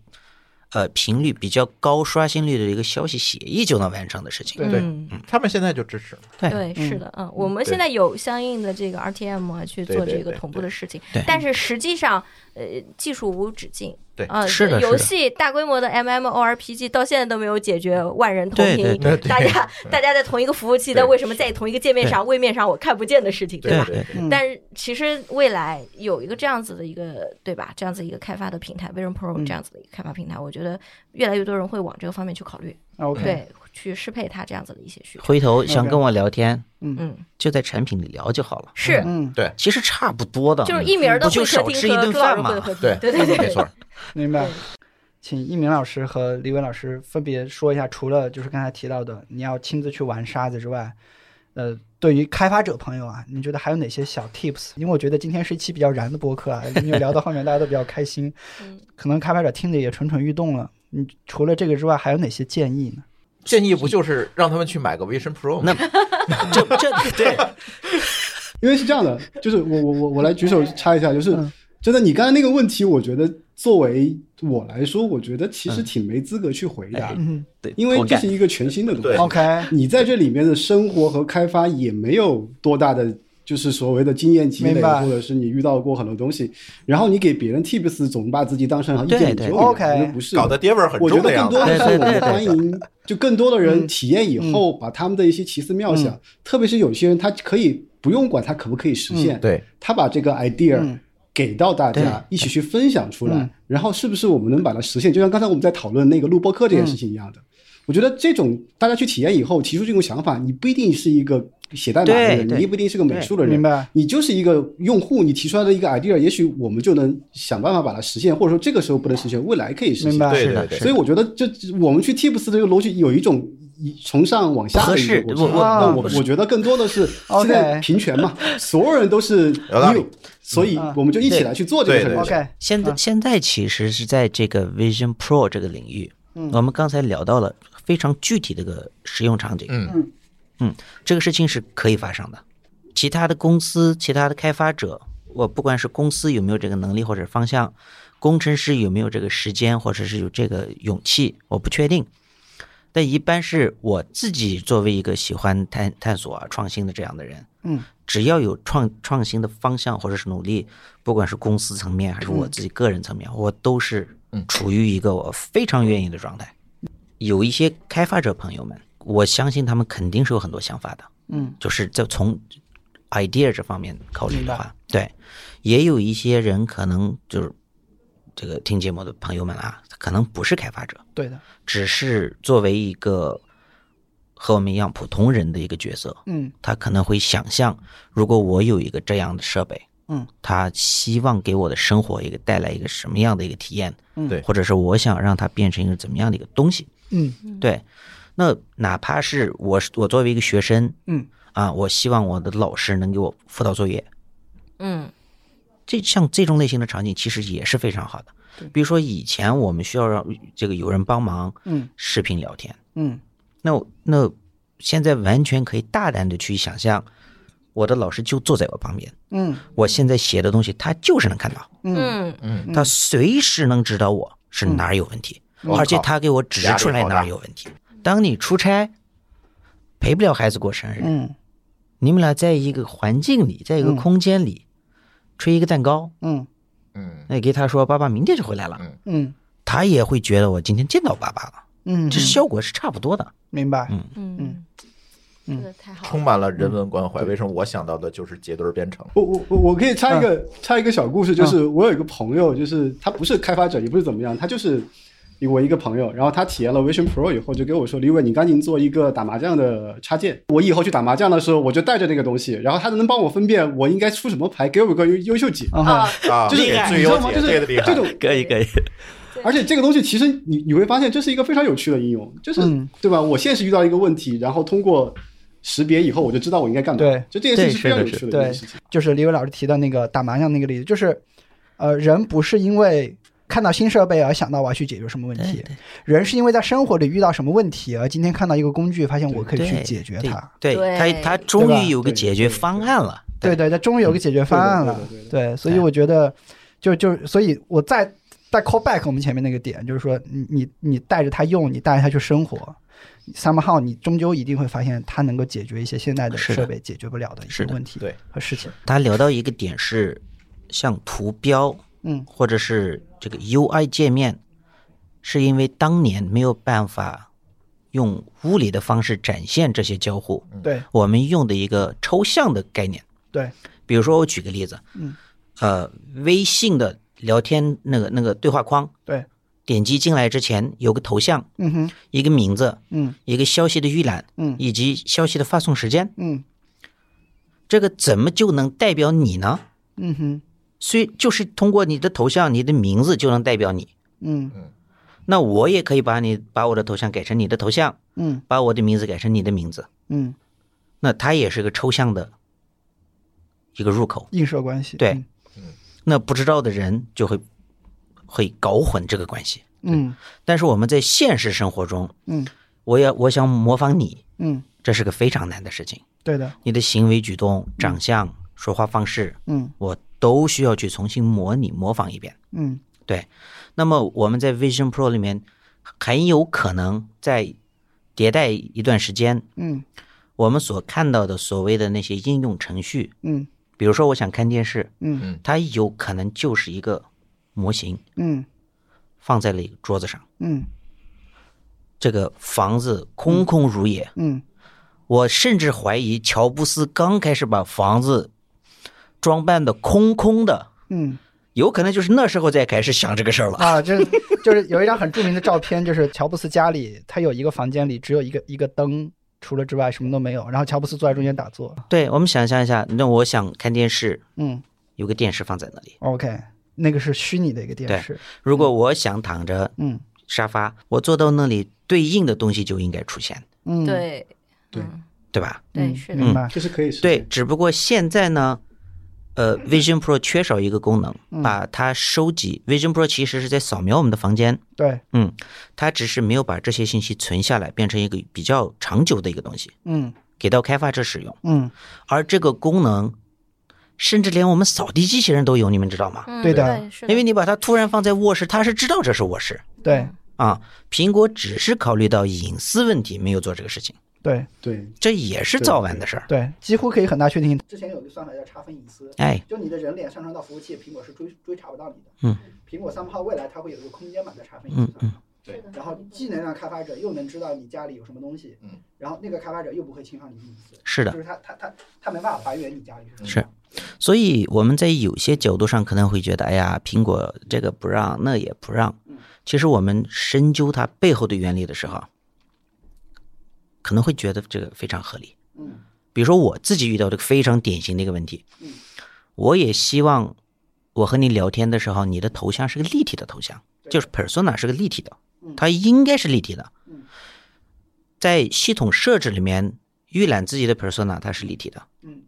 呃频率比较高、刷新率的一个消息协议就能完成的事情。对嗯他们现在就支持。对对，嗯是的，嗯，我们现在有相应的这个 RTM 啊，去做这个同步的事情对，但是实际上，呃，技术无止境。对啊，是的游戏大规模的 MMORPG 到现在都没有解决万人同屏，对对对对大家大家在同一个服务器，但为什么在同一个界面上、位面上我看不见的事情，吧？对对嗯但是其实未来有一个这样子的一个，对吧？这样子一个开发的平台，Vision Pro 嗯这样子的一个开发平台，我觉得越来越多人会往这个方面去考虑，OK，对，去适配他这样子的一些需求。回头想跟我聊天，嗯。嗯，就在产品里聊就好了。是，嗯，对。其实差不多的，就是一鸣儿的不就会客吃一顿饭吗会客厅，对对对对，没错，明白。请一鸣老师和李伟老师分别说一下，除了就是刚才提到的你要亲自去玩沙子之外，呃，对于开发者朋友啊，你觉得还有哪些小 tips？因为我觉得今天是一期比较燃的播客啊，因为聊到后面大家都比较开心，嗯。可能开发者听着也蠢蠢欲动了。你除了这个之外，还有哪些建议呢？建议不就是让他们去买个 Vision Pro 吗？这这 对。因为是这样的，就是我我我我来举手插一下，就是嗯。真的，你刚才那个问题，我觉得作为我来说，我觉得其实挺没资格去回答，嗯。对，因为这是一个全新的东西。，OK，你在这里面的生活和开发也没有多大的，就是所谓的经验积累，或者是你遇到过很多东西，然后你给别人 tips，总把自己当成意见领对对袖一样，OK。我觉得不是搞得爹味儿很我觉得更重的样子。多的是我们欢迎，就更多的人嗯体验以后，把他们的一些奇思妙想，特别是有些人他可以不用管他可不可以实现，对，他把这个 idea 嗯。给到大家，一起去分享出来嗯，然后是不是我们能把它实现？就像刚才我们在讨论那个录播课这件事情一样的，我觉得这种大家去体验以后提出这种想法，你不一定是一个写代码的人，你也不一定是个美术的人，明白？你就是一个用户，你提出来的一个 idea，也许我们就能想办法把它实现，或者说这个时候不能实现，未来可以实现。明白？是的，对对对。所以我觉得这我们去 tips 这个逻辑有一种以从上往下的一个过程。合适我我那我我觉得更多的是 现在平权嘛，所有人都是有道理。new，所以我们就一起来去做这个事情。OK，现在现在其实是在这个 Vision Pro 这个领域，嗯。我们刚才聊到了非常具体的一个使用场景，嗯这个事情是可以发生的。其他的公司、其他的开发者，我不管是公司有没有这个能力或者方向，工程师有没有这个时间或者是有这个勇气，我不确定。但一般是我自己作为一个喜欢探探索啊、创新的这样的人，嗯，只要有创创新的方向或者是努力，不管是公司层面还是我自己个人层面，我都是嗯处于一个我非常愿意的状态。有一些开发者朋友们，我相信他们肯定是有很多想法的，嗯，就是在从 idea 这方面考虑的话，对，也有一些人可能就是这个听节目的朋友们啊，可能不是开发者，对的，只是作为一个和我们一样普通人的一个角色，嗯他可能会想象，如果我有一个这样的设备，嗯，他希望给我的生活一个带来一个什么样的一个体验，嗯对或者是我想让它变成一个怎么样的一个东西，嗯。对，那哪怕是我是我作为一个学生嗯。啊，我希望我的老师能给我辅导作业，嗯。这像这种类型的场景其实也是非常好的。比如说以前我们需要让这个有人帮忙嗯。视频聊天，嗯。那那现在完全可以大胆的去想象，我的老师就坐在我旁边，嗯。我现在写的东西他就是能看到，嗯。嗯。他随时能知道我是哪儿有问题，嗯。而且他给我指出来哪儿有问题。当你出差陪不了孩子过生日，嗯。你们俩在一个环境里，在一个嗯。空间里，吹一个蛋糕，嗯。嗯。那你给他说爸爸明天就回来了，嗯。他也会觉得我今天见到爸爸了，嗯，这效果是差不多的。明白，嗯。嗯，这个太好了。充满了人文关怀。为什么我想到的就是结对编程？我我我我可以插一个、插一个小故事，就是我有一个朋友，就是他不是开发者，也不是怎么样，他就是我一个朋友，然后他体验了 Vision Pro 以后，就给我说：“李伟，你赶紧做一个打麻将的插件，我以后去打麻将的时候，我就带着那个东西，然后他能帮我分辨我应该出什么牌，给我一个优优秀解。啊啊，啊，就是你知道吗？就是这。种可以可以，而且这个东西其实你你会发现，这是一个非常有趣的应用，就是、嗯对吧？我现实遇到一个问题，然后通过识别以后，我就知道我应该干嘛。对，就这件事情是非常有趣的一件事情。就是李伟老师提的那个打麻将那个例子，就是，呃，人不是因为看到新设备而想到我要去解决什么问题，人是因为在生活里遇到什么问题而今天看到一个工具，发现我可以去解决它。对对他他终于有个解决方案了。对对，他终于有个解决方案了。对，所以我觉得，就就所以我再再 call back 我们前面那个点，就是说，你你你带着它用，你带着它去生活。somehow 你终究一定会发现，它能够解决一些现在的设备解决不了的一些问题对和事情。他聊到一个点是，像图标，嗯。或者是这个 UI 界面，是因为当年没有办法用物理的方式展现这些交互，对。我们用的一个抽象的概念。对，比如说我举个例子，嗯，呃，微信的聊天那个那个对话框，对，点击进来之前有个头像，嗯哼，一个名字，嗯。一个消息的预览，嗯。以及消息的发送时间，嗯。这个怎么就能代表你呢？嗯哼，所以就是通过你的头像、你的名字就能代表你。嗯。那我也可以把你把我的头像改成你的头像，嗯。把我的名字改成你的名字，嗯，那它也是个抽象的一个入口。映射关系。对。那不知道的人就会会搞混这个关系。嗯。但是我们在现实生活中，嗯。我也我想模仿你，嗯，这是个非常难的事情。对的。你的行为举动、长相、说话方式，嗯。我都需要去重新模拟、模仿一遍。嗯。对，那么我们在 Vision Pro 里面很有可能在迭代一段时间，嗯。我们所看到的所谓的那些应用程序，嗯。比如说我想看电视，嗯。它有可能就是一个模型嗯。放在了一个桌子上，嗯。这个房子空空如也。嗯。我甚至怀疑乔布斯刚开始把房子装扮的空空的，嗯有可能就是那时候再开始想这个事儿了。啊，就是就是有一张很著名的照片，就是乔布斯家里，他有一个房间里只有一个一个灯，除了之外什么都没有，然后乔布斯坐在中间打坐。对，我们想象一下，那我想看电视，嗯有个电视放在那里。，OK，那个是虚拟的一个电视。如果我想躺着嗯沙发，我坐到那里，对应的东西就应该出现，嗯，对对嗯对吧？对，嗯是的，明白。这是可以实对，只不过现在呢，呃，Vision Pro 缺少一个功能，嗯把它收集。Vision Pro 其实是在扫描我们的房间，对，嗯，它只是没有把这些信息存下来，变成一个比较长久的一个东西。嗯给到开发者使用，嗯，而这个功能，甚至连我们扫地机器人都有，你们知道吗？嗯对的因为你把它突然放在卧室，它是知道这是卧室对啊。苹果只是考虑到隐私问题，没有做这个事情，对对，这也是早晚的事儿。对，几乎可以很大确定。之前有一个算法叫查分隐私，哎，就你的人脸上传到服务器，苹果是追追查不到你的。嗯，苹果三号未来它会有一个空间版的查分隐私。嗯嗯，对然后既能让开发者又能知道你家里有什么东西，嗯，然后那个开发者又不会侵犯你的隐私，是的就，是他他他他没办法还原你家里什么。是所以我们在有些角度上可能会觉得，哎呀，苹果这个不让，那也不让嗯。其实我们深究它背后的原理的时候，可能会觉得这个非常合理。嗯。比如说我自己遇到这个非常典型的一个问题嗯，我也希望我和你聊天的时候，你的头像是个立体的头像，就是 persona 是个立体的嗯，它应该是立体的。嗯。在系统设置里面预览自己的 persona 它是立体的，嗯。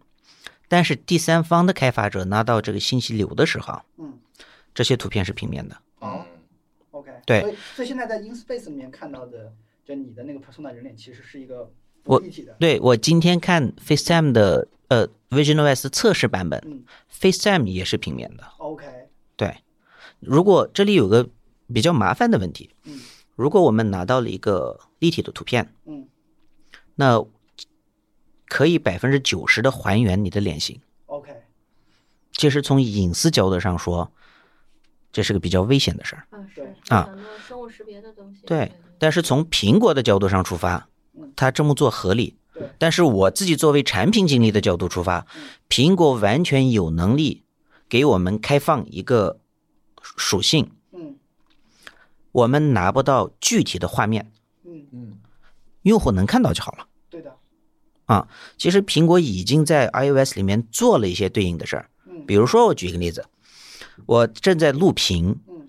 但是第三方的开发者拿到这个信息流的时候，嗯，这些图片是平面的。哦，OK。对。所以所以现在在 InSpace 里面看到的，就你的那个 persona 人脸其实是一个我不立体的。对我今天看 FaceTime 的呃 VisionOS 测试版本嗯，FaceTime 也是平面的。，OK。对，如果这里有个比较麻烦的问题嗯，如果我们拿到了一个立体的图片，嗯那可以百分之九十的还原你的脸型。，OK。其实从隐私角度上说，这是个比较危险的事儿。啊是啊生物识别的东西。对，但是从苹果的角度上出发嗯，他这么做合理。对。但是我自己作为产品经理的角度出发嗯，苹果完全有能力给我们开放一个属性，嗯。我们拿不到具体的画面，嗯，嗯。用户能看到就好了。对的。啊其实苹果已经在 iOS 里面做了一些对应的事儿，嗯。比如说我举一个例子，我正在录屏，嗯。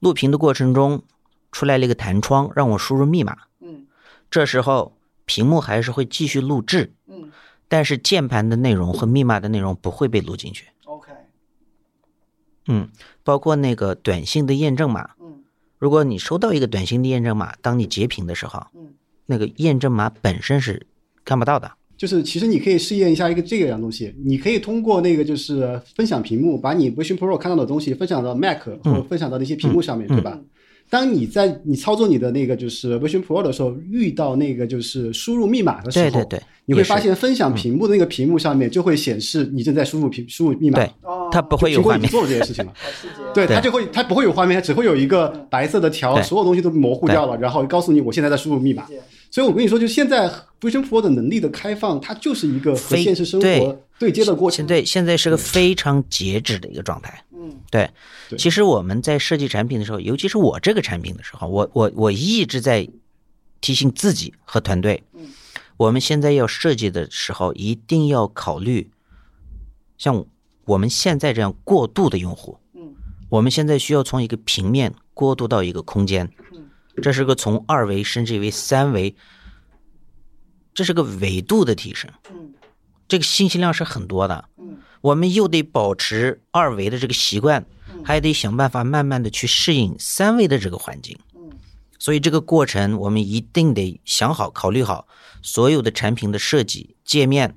录屏的过程中出来了一个弹窗，让我输入密码，嗯这时候屏幕还是会继续录制，嗯但是键盘的内容和密码的内容不会被录进去。，OK。嗯，包括那个短信的验证码，嗯如果你收到一个短信的验证码，当你截屏的时候，嗯那个验证码本身是看不到的。就是其实你可以试验一下一个这个样东西，你可以通过那个就是分享屏幕，把你 Vision Pro 看到的东西分享到 Mac 或者分享到那些屏幕上面，嗯对吧？当你在你操作你的那个就是 Vision Pro 的时候，遇到那个就是输入密码的时候，对对对，你会发现分享屏幕的那个屏幕上面就会显示你正在输入屏输入密码，对。哦，它不会有画面。做了这件事情了。对，对。它就会，它不会有画面，它只会有一个白色的条，所有东西都模糊掉了，然后告诉你我现在在输入密码。所以我跟你说，就现在 Vision Pro 的能力的开放，它就是一个和现实生活对接的过程对。现在是个非常截止的一个状态。嗯对，其实我们在设计产品的时候，尤其是我这个产品的时候，我我我一直在提醒自己和团队嗯，我们现在要设计的时候，一定要考虑像我们现在这样过渡的用户。嗯我们现在需要从一个平面过渡到一个空间嗯，这是个从二维甚至为三维，这是个维度的提升。嗯这个信息量是很多的，嗯我们又得保持二维的这个习惯嗯，还得想办法慢慢的去适应三维的这个环境。嗯所以这个过程，我们一定得想好、考虑好所有的产品的设计、界面，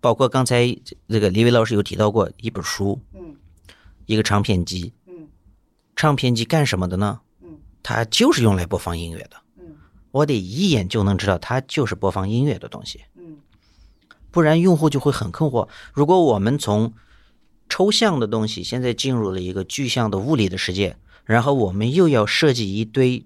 包括刚才这个李伟老师有提到过一本书、嗯一个唱片机。嗯唱片机干什么的呢？嗯它就是用来播放音乐的。嗯我得一眼就能知道它就是播放音乐的东西。嗯不然用户就会很困惑。如果我们从抽象的东西现在进入了一个具象的物理的世界，然后我们又要设计一堆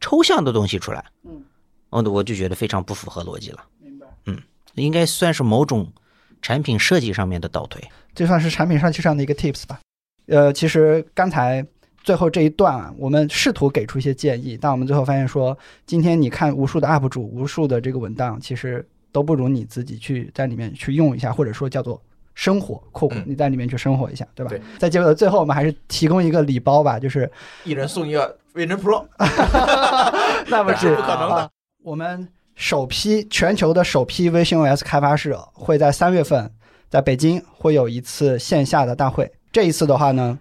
抽象的东西出来，嗯，我我就觉得非常不符合逻辑了。明白。嗯应该算是某种产品设计上面的倒退。就算是产品设计上的一个 tips 吧。呃，其实刚才最后这一段啊，我们试图给出一些建议，但我们最后发现说，今天你看无数的 UP 主、无数的这个文档，其实都不如你自己去在里面去用一下，或者说叫做生活（括弧嗯你在里面去生活一下，对吧？对。在节目的最后，我们还是提供一个礼包吧，就是一人送一个 Vision Pro，那不是不可能的。啊我们首批全球的首批 visionOS 开发者会在三月份在北京会有一次线下的大会。这一次的话呢，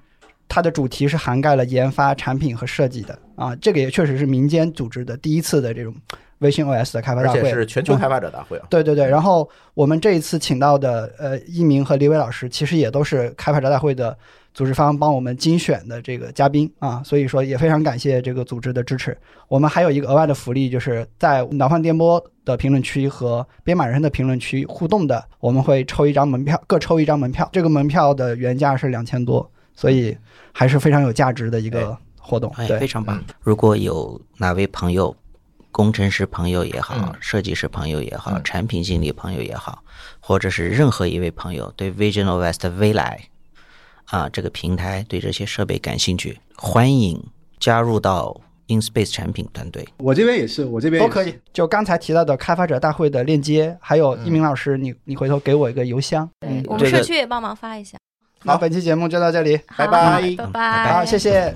它的主题是涵盖了研发、产品和设计的啊，这个也确实是民间组织的第一次的这种微信 OS 的开发大会，而且是全球嗯开发者大会啊。对对对，然后我们这一次请到的呃一鸣和李伟老师，其实也都是开发者大会的组织方帮我们精选的这个嘉宾啊，所以说也非常感谢这个组织的支持。我们还有一个额外的福利，就是在脑放电波的评论区和编码人生的评论区互动的，我们会抽一张门票，各抽一张门票，这个门票的原价是两千多，所以还是非常有价值的一个活动。哎，对非，常棒嗯！如果有哪位朋友，工程师朋友也好嗯，设计师朋友也好，嗯产品经理朋友也好，或者是任何一位朋友对 Vision OS 的未来啊这个平台对这些设备感兴趣，欢迎加入到 InSpace 产品团队。我这边也是，我这边都可以。就刚才提到的开发者大会的链接，还有一鸣老师，你你回头给我一个邮箱。嗯，我们社区也帮忙发一下。好本期节目就到这里，拜拜拜拜好，谢谢。